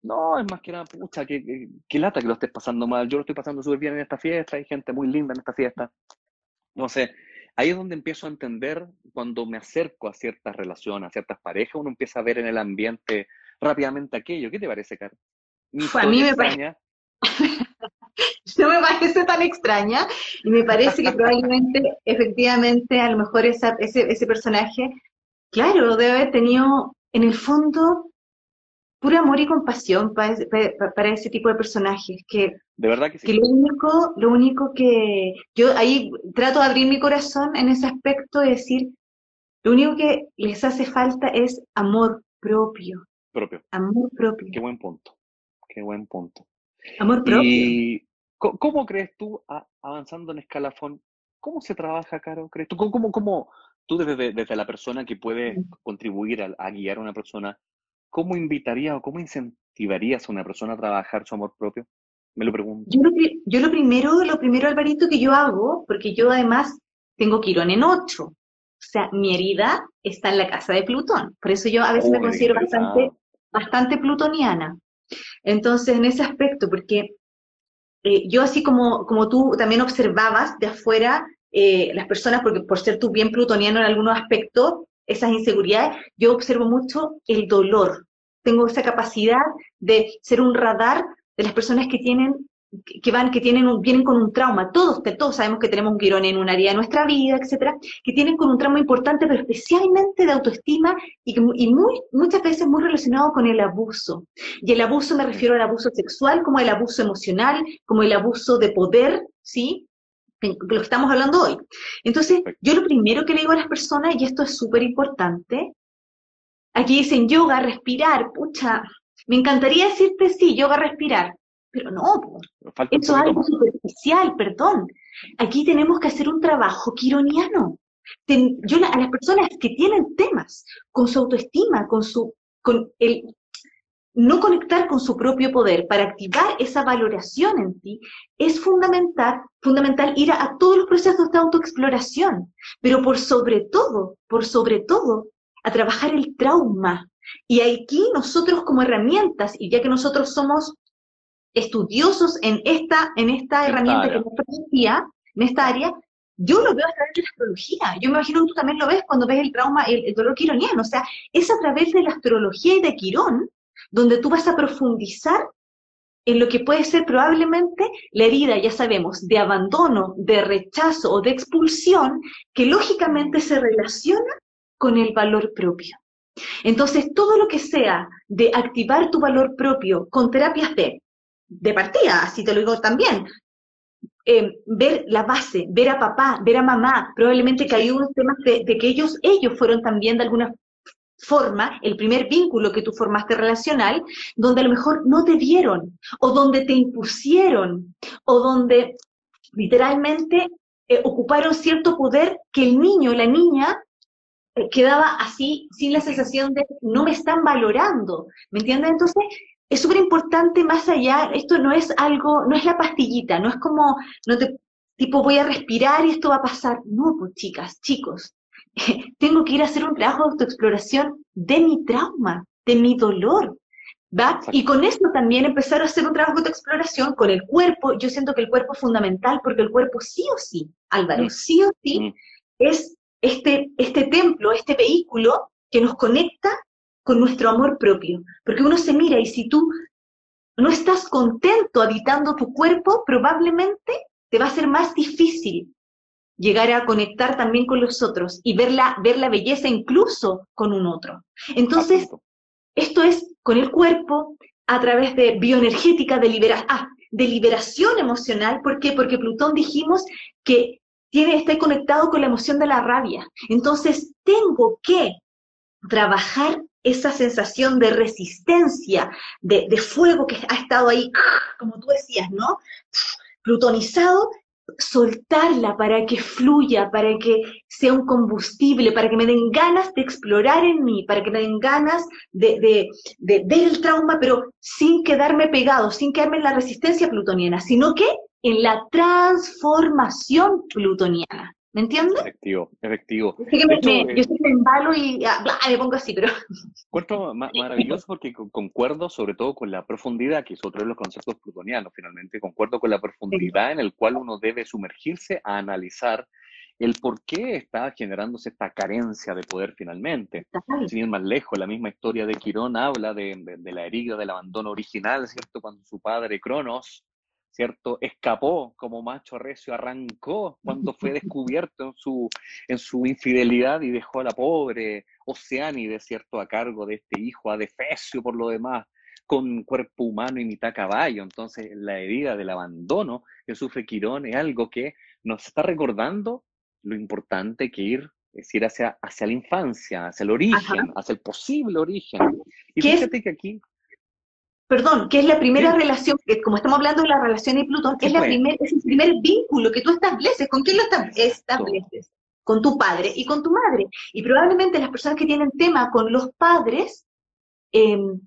No, es más que nada, pucha, que, que, que lata que lo estés pasando mal. Yo lo estoy pasando súper bien en esta fiesta, hay gente muy linda en esta fiesta. Entonces, ahí es donde empiezo a entender cuando me acerco a ciertas relaciones, a ciertas parejas, uno empieza a ver en el ambiente rápidamente aquello. ¿Qué te parece, Caro? Mi Uf, a mí me parece- No me parece tan extraña y me parece que probablemente, efectivamente, a lo mejor esa, ese, ese personaje, claro, debe haber tenido en el fondo puro amor y compasión para ese, pa- para ese tipo de personajes, que, de verdad que sí. que lo único, lo único que yo ahí trato de abrir mi corazón en ese aspecto y decir, lo único que les hace falta es amor propio, Propio. amor propio, Qué buen punto. Qué buen punto. amor propio. ¿Y cómo crees tú, a- avanzando en escalafón, cómo se trabaja, Caro? ¿Crees tú? ¿Cómo, cómo, cómo tú desde, desde la persona que puede contribuir a, a guiar a una persona, cómo invitarías o cómo incentivarías a una persona a trabajar su amor propio? Me lo pregunto. Yo lo, yo lo primero, lo primero, Alvarito, que yo hago, porque yo además tengo Quirón en 8. O sea, mi herida está en la casa de Plutón. Por eso yo a veces me considero bastante, bastante plutoniana. Entonces, en ese aspecto, porque eh, yo así como, como tú también observabas de afuera eh, las personas, porque por ser tú bien plutoniano en algunos aspectos, esas inseguridades, yo observo mucho el dolor. Tengo esa capacidad de ser un radar de las personas que tienen que van, que tienen un, vienen con un trauma, todos, todos sabemos que tenemos un quirón en un área de nuestra vida, etcétera, que tienen con un trauma importante, pero especialmente de autoestima y, y muy, muchas veces muy relacionado con el abuso. Y el abuso me refiero al abuso sexual, como el abuso emocional, como el abuso de poder, ¿sí? lo que estamos hablando hoy. Entonces, yo lo primero que le digo a las personas, y esto es súper importante, aquí dicen yoga, respirar, pucha, me encantaría decirte sí, yoga, respirar, pero no, eso es algo superficial, perdón. Aquí tenemos que hacer un trabajo quironiano. yo a las personas que tienen temas con su autoestima, con su, con el no conectar con su propio poder para activar esa valoración en ti, es fundamental, fundamental ir a, todos los procesos de autoexploración, pero por sobre todo, por sobre todo, a trabajar el trauma. Y aquí nosotros como herramientas, y ya que nosotros somos estudiosos en esta, en esta herramienta que nos en esta área, yo lo veo a través de la astrología. Yo me imagino que tú también lo ves cuando ves el trauma, el, el dolor quironiano. O sea, es a través de la astrología y de Quirón donde tú vas a profundizar en lo que puede ser probablemente la herida, ya sabemos, de abandono, de rechazo o de expulsión, que lógicamente se relaciona con el valor propio. Entonces, todo lo que sea de activar tu valor propio con terapias de, de partida, así te lo digo también, eh, ver la base, ver a papá, ver a mamá, probablemente que hay unos temas de, de, que ellos, ellos fueron también de alguna forma, el primer vínculo que tú formaste relacional, donde a lo mejor no te vieron, o donde te impusieron, o donde literalmente eh, ocuparon cierto poder que el niño, la niña, eh, quedaba así sin la sensación de no me están valorando, ¿me entiendes? Entonces, es súper importante más allá, esto no es algo, no es la pastillita, no es como, no te, tipo voy a respirar y esto va a pasar. No, pues chicas, chicos, tengo que ir a hacer un trabajo de autoexploración de mi trauma, de mi dolor. ¿va? Y con eso también empezar a hacer un trabajo de autoexploración con el cuerpo. Yo siento que el cuerpo es fundamental porque el cuerpo sí o sí, Álvaro, sí o sí, es este, este templo, este vehículo que nos conecta con nuestro amor propio. Porque uno se mira y si tú no estás contento habitando tu cuerpo, probablemente te va a ser más difícil llegar a conectar también con los otros y ver la, ver la belleza incluso con un otro. Entonces, esto es con el cuerpo, a través de bioenergética, de, ah, de liberación emocional. ¿Por qué? Porque Plutón dijimos que tiene, está conectado con la emoción de la rabia. Entonces, tengo que trabajar esa sensación de resistencia, de, de fuego que ha estado ahí, como tú decías, ¿no? Plutonizado soltarla para que fluya, para que sea un combustible, para que me den ganas de explorar en mí, para que me den ganas de, de, ver el trauma, pero sin quedarme pegado, sin quedarme en la resistencia plutoniana, sino que en la transformación plutoniana. ¿Me entiendes? Efectivo, efectivo. Yo sé que me, yo embalo y ah, me pongo así, pero... Encuentro maravilloso porque concuerdo sobre todo con la profundidad, que es otro de los conceptos plutonianos finalmente, concuerdo con la profundidad en el cual uno debe sumergirse a analizar el por qué está generándose esta carencia de poder finalmente. Sin ir más lejos, la misma historia de Quirón habla de, de la herida del abandono original, ¿cierto? Cuando su padre Cronos ¿cierto? Escapó como macho recio, arrancó cuando fue descubierto en su, en su infidelidad y dejó a la pobre Oceánide, ¿cierto? A cargo de este hijo adefesio por lo demás, con cuerpo humano y mitad caballo. Entonces, la herida del abandono que sufre Quirón es algo que nos está recordando lo importante que ir es ir hacia, hacia la infancia, hacia el origen, hacia el posible origen. Y fíjate que aquí perdón, que es la primera relación, que como estamos hablando de la relación de Plutón, es, la primer, es el primer vínculo que tú estableces. ¿Con quién lo estableces? Con tu padre y con tu madre. Y probablemente las personas que tienen tema con los padres, em,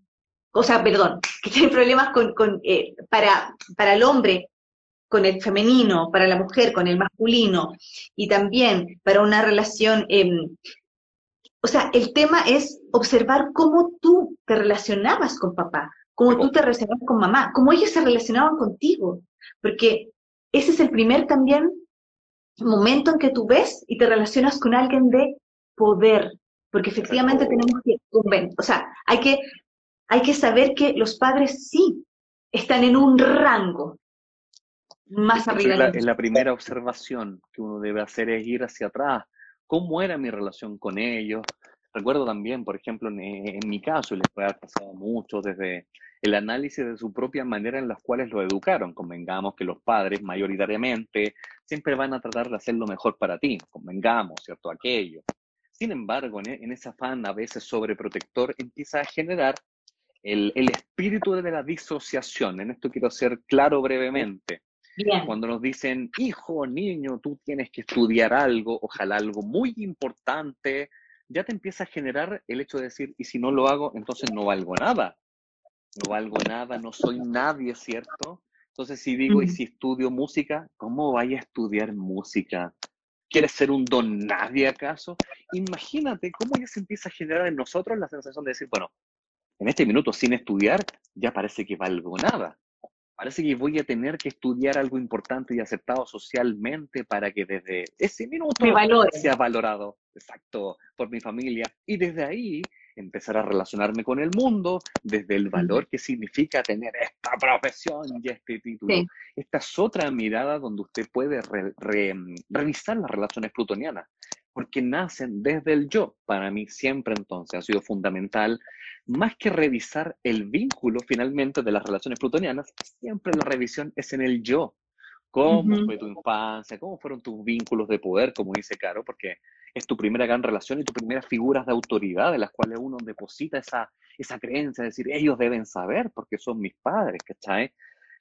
o sea, perdón, que tienen problemas con, con eh, para, para el hombre con el femenino, para la mujer con el masculino, y también para una relación, em, o sea, el tema es observar cómo tú te relacionabas con papá, cómo tú te relacionabas con mamá, cómo ellos se relacionaban contigo, porque ese es el primer también momento en que tú ves y te relacionas con alguien de poder, porque efectivamente tenemos que, o sea, hay que, hay que saber que los padres sí están en un rango, más arriba. La, la primera observación que uno debe hacer es ir hacia atrás. ¿Cómo era mi relación con ellos? Recuerdo también, por ejemplo, en, mi caso, les puede haber pasado mucho desde el análisis de su propia manera en las cuales lo educaron. Convengamos que los padres mayoritariamente siempre van a tratar de hacer lo mejor para ti, convengamos, ¿cierto? Aquello. Sin embargo, en, en ese afán a veces sobreprotector empieza a generar el, el espíritu de la disociación. En esto quiero ser claro brevemente. Cuando nos dicen, hijo, niño, tú tienes que estudiar algo, ojalá algo muy importante, ya te empieza a generar el hecho de decir, y si no lo hago, entonces no valgo nada. No valgo nada, no soy nadie, ¿cierto? Entonces, si digo, y si estudio música, ¿cómo vaya a estudiar música? ¿Quieres ser un don nadie acaso? Imagínate cómo ya se empieza a generar en nosotros la sensación de decir, bueno, en este minuto sin estudiar, ya parece que valgo nada parece que voy a tener que estudiar algo importante y aceptado socialmente para que desde ese minuto sea valorado, exacto, por mi familia. Y desde ahí empezar a relacionarme con el mundo desde el valor que significa tener esta profesión y este título. Esta es otra mirada donde usted puede revisar las relaciones plutonianas, porque nacen desde el yo. Para mí siempre entonces ha sido fundamental más que revisar el vínculo finalmente de las relaciones plutonianas, siempre la revisión es en el yo. ¿Cómo fue tu infancia? ¿Cómo fueron tus vínculos de poder, como dice Caro? Porque es tu primera gran relación y tus primeras figuras de autoridad en las cuales uno deposita esa, esa creencia, es decir, ellos deben saber porque son mis padres, ¿cachai?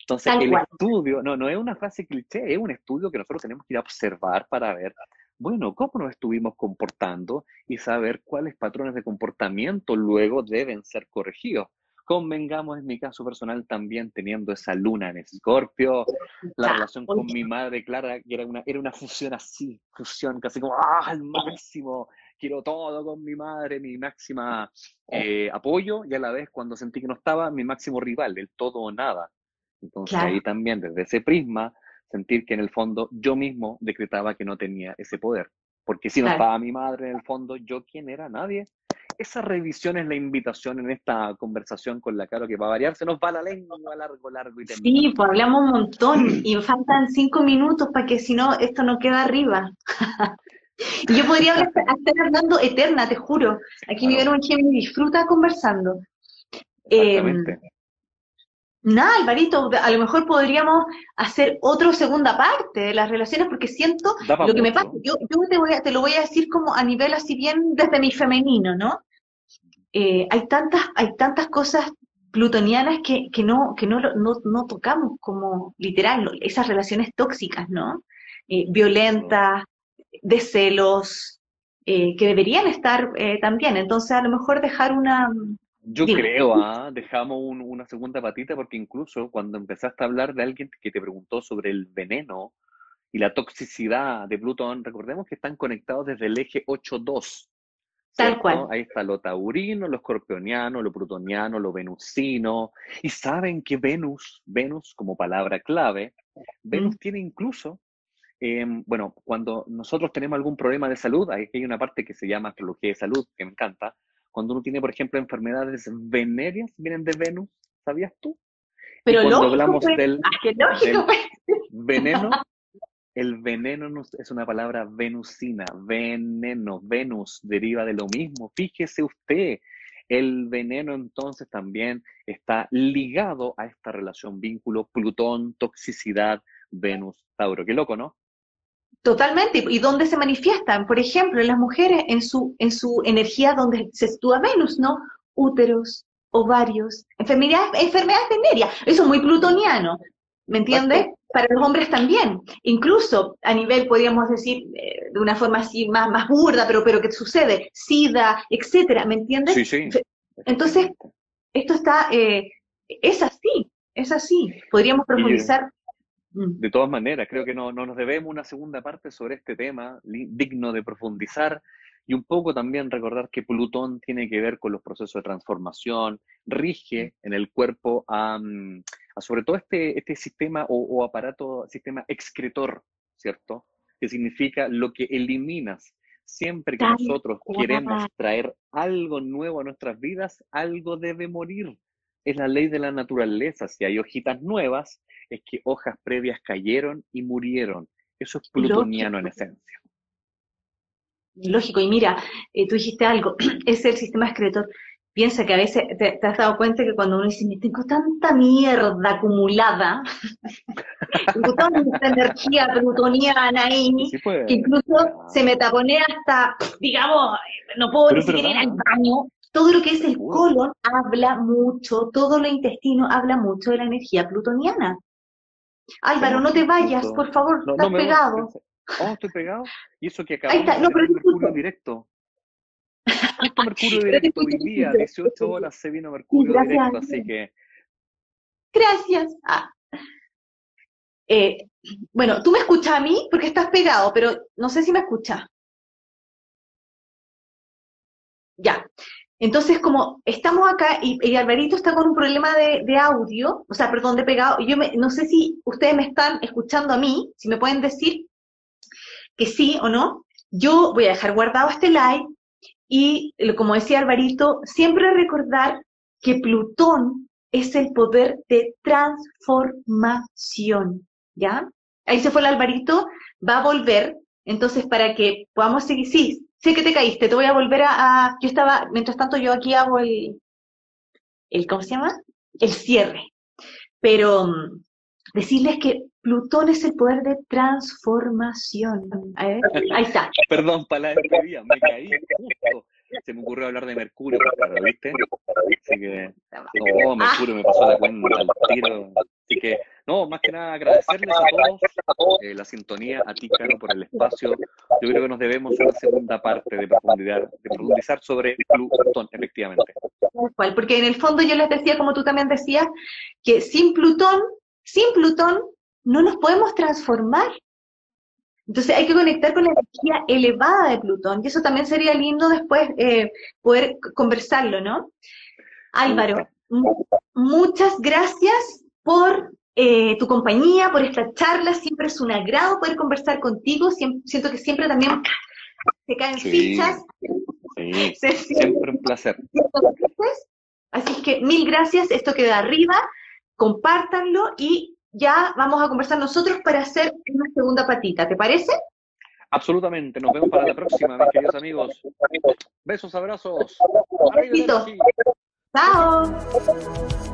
Entonces, el estudio, no, no es una frase cliché, es un estudio que nosotros tenemos que ir a observar para ver bueno, cómo nos estuvimos comportando y saber cuáles patrones de comportamiento luego deben ser corregidos. Convengamos en mi caso personal también teniendo esa luna en Escorpio, la relación con mi madre, Clara, era una, era una fusión así, fusión casi como ¡ah, al máximo! Quiero todo con mi madre, mi máxima eh, apoyo, y a la vez cuando sentí que no estaba, mi máximo rival, el todo o nada. Entonces ahí también, desde ese prisma, sentir que en el fondo yo mismo decretaba que no tenía ese poder. Porque si no estaba mi madre en el fondo, ¿yo quién era? Nadie. Esa revisión es la invitación en esta conversación con la Caro, que va a variar se nos va la lengua largo, largo y Sí, pues hablamos un montón y faltan cinco minutos para que si no, esto no queda arriba. y yo podría estar hablando eterna, te juro. Aquí me vieron un me disfruta conversando. Exactamente. Eh, Nada, Alvarito, a lo mejor podríamos hacer otra segunda parte de las relaciones, porque siento lo que me pasa. Yo, te, voy a, te lo voy a decir como a nivel así bien desde mi femenino, ¿no? Eh, hay, tantas, hay tantas cosas plutonianas que, que, no, que no, no, tocamos como literal, esas relaciones tóxicas, ¿no? Eh, violentas, de celos, eh, que deberían estar también. Entonces, a lo mejor dejar una, yo creo, ¿ah? dejamos una segunda patita porque incluso cuando empezaste a hablar de alguien que te preguntó sobre el veneno y la toxicidad de Plutón, recordemos que están conectados desde el eje 8-2. Tal cual. Ahí está lo taurino, lo escorpioniano, lo plutoniano, lo venusino. Y saben que Venus, Venus como palabra clave, Venus mm. tiene incluso, em, bueno, cuando nosotros tenemos algún problema de salud, hay, hay una parte que se llama astrología de salud, que me encanta, cuando uno tiene, por ejemplo, enfermedades venéreas, vienen de Venus, ¿sabías tú? Pero cuando lógico, hablamos pues. del, pues. veneno, el veneno es una palabra venusina, veneno, Venus deriva de lo mismo. Fíjese usted, el veneno entonces también está ligado a esta relación, vínculo Plutón, toxicidad, Venus, Tauro. Qué loco, ¿no? Totalmente. ¿Y dónde se manifiestan? Por ejemplo, en las mujeres, en su, en su energía donde se sitúa Venus, ¿no? Úteros, ovarios, enfermedades, enfermedades venéreas. Eso es muy plutoniano, ¿me entiendes? Para los hombres también. Incluso a nivel, podríamos decir, eh, de una forma así más, más burda, pero, pero ¿qué sucede? SIDA, etcétera, ¿me entiendes? Sí, sí. Entonces, esto está, eh, es así, es así. Podríamos profundizar. Mm. De todas maneras, creo que no, no, nos debemos una segunda parte sobre este tema, digno de profundizar, y un poco también recordar que Plutón tiene que ver con los procesos de transformación, rige en el cuerpo a, mm, sobre todo este, este sistema o, aparato, sistema excretor, ¿cierto? Que significa lo que eliminas. Siempre que nosotros queremos traer algo nuevo a nuestras vidas, algo debe morir. Es la ley de la naturaleza. Si hay hojitas nuevas, es que hojas previas cayeron y murieron. Eso es plutoniano en esencia. Lógico, y mira, eh, tú dijiste algo, es el sistema excretor. Piensa que a veces te, has dado cuenta que cuando uno dice, tengo tanta mierda acumulada, tengo tanta energía plutoniana ahí, que incluso se me taponea hasta, digamos, no puedo ni siquiera ir al baño. Todo lo que es el colon habla mucho, todo lo intestino habla mucho de la energía plutoniana. Álvaro, no te vayas, por favor, estás pegado. Oh, estoy pegado. Y eso que acabamos de no, Mercurio directo. Justo Mercurio directo hoy día, 18 horas se vino Mercurio directo, así que. Gracias. Ah. Eh, bueno, tú me escuchas a mí porque estás pegado, pero no sé si me escuchas. Ya. Entonces, como estamos acá y, Alvarito está con un problema de, de, audio, o sea, perdón, de pegado, yo me, no sé si ustedes me están escuchando a mí, si me pueden decir que sí o no, yo voy a dejar guardado este live y, como decía Alvarito, siempre recordar que Plutón es el poder de transformación, ¿ya? Ahí se fue el Alvarito, va a volver, entonces para que podamos seguir, sí, sé que te caíste, te voy a volver a, yo estaba, mientras tanto yo aquí hago el, el, ¿cómo se llama? El cierre, pero mm, decirles que Plutón es el poder de transformación. ahí está. Perdón, para la despedida, me caí justo. Se me ocurrió hablar de Mercurio, ¿viste? Así que, no, Mercurio me pasó la cuenta al tiro. Así que, no, más que nada agradecerles a todos eh, la sintonía, a ti, Caro, por el espacio. Yo creo que nos debemos una segunda parte de profundidad, de profundizar sobre Plutón, efectivamente. Porque en el fondo yo les decía, como tú también decías, que sin Plutón, sin Plutón no nos podemos transformar. Entonces hay que conectar con la energía elevada de Plutón, y eso también sería lindo después eh, poder conversarlo, ¿no? Álvaro, muchas gracias por eh, tu compañía, por esta charla, siempre es un agrado poder conversar contigo, siento que siempre también se caen fichas. Sí, siempre un placer. Así que mil gracias, esto queda arriba, compártanlo y ya vamos a conversar nosotros para hacer una segunda patita, ¿te parece? Absolutamente, nos vemos para la próxima, mis queridos amigos. Besos, abrazos. Chao.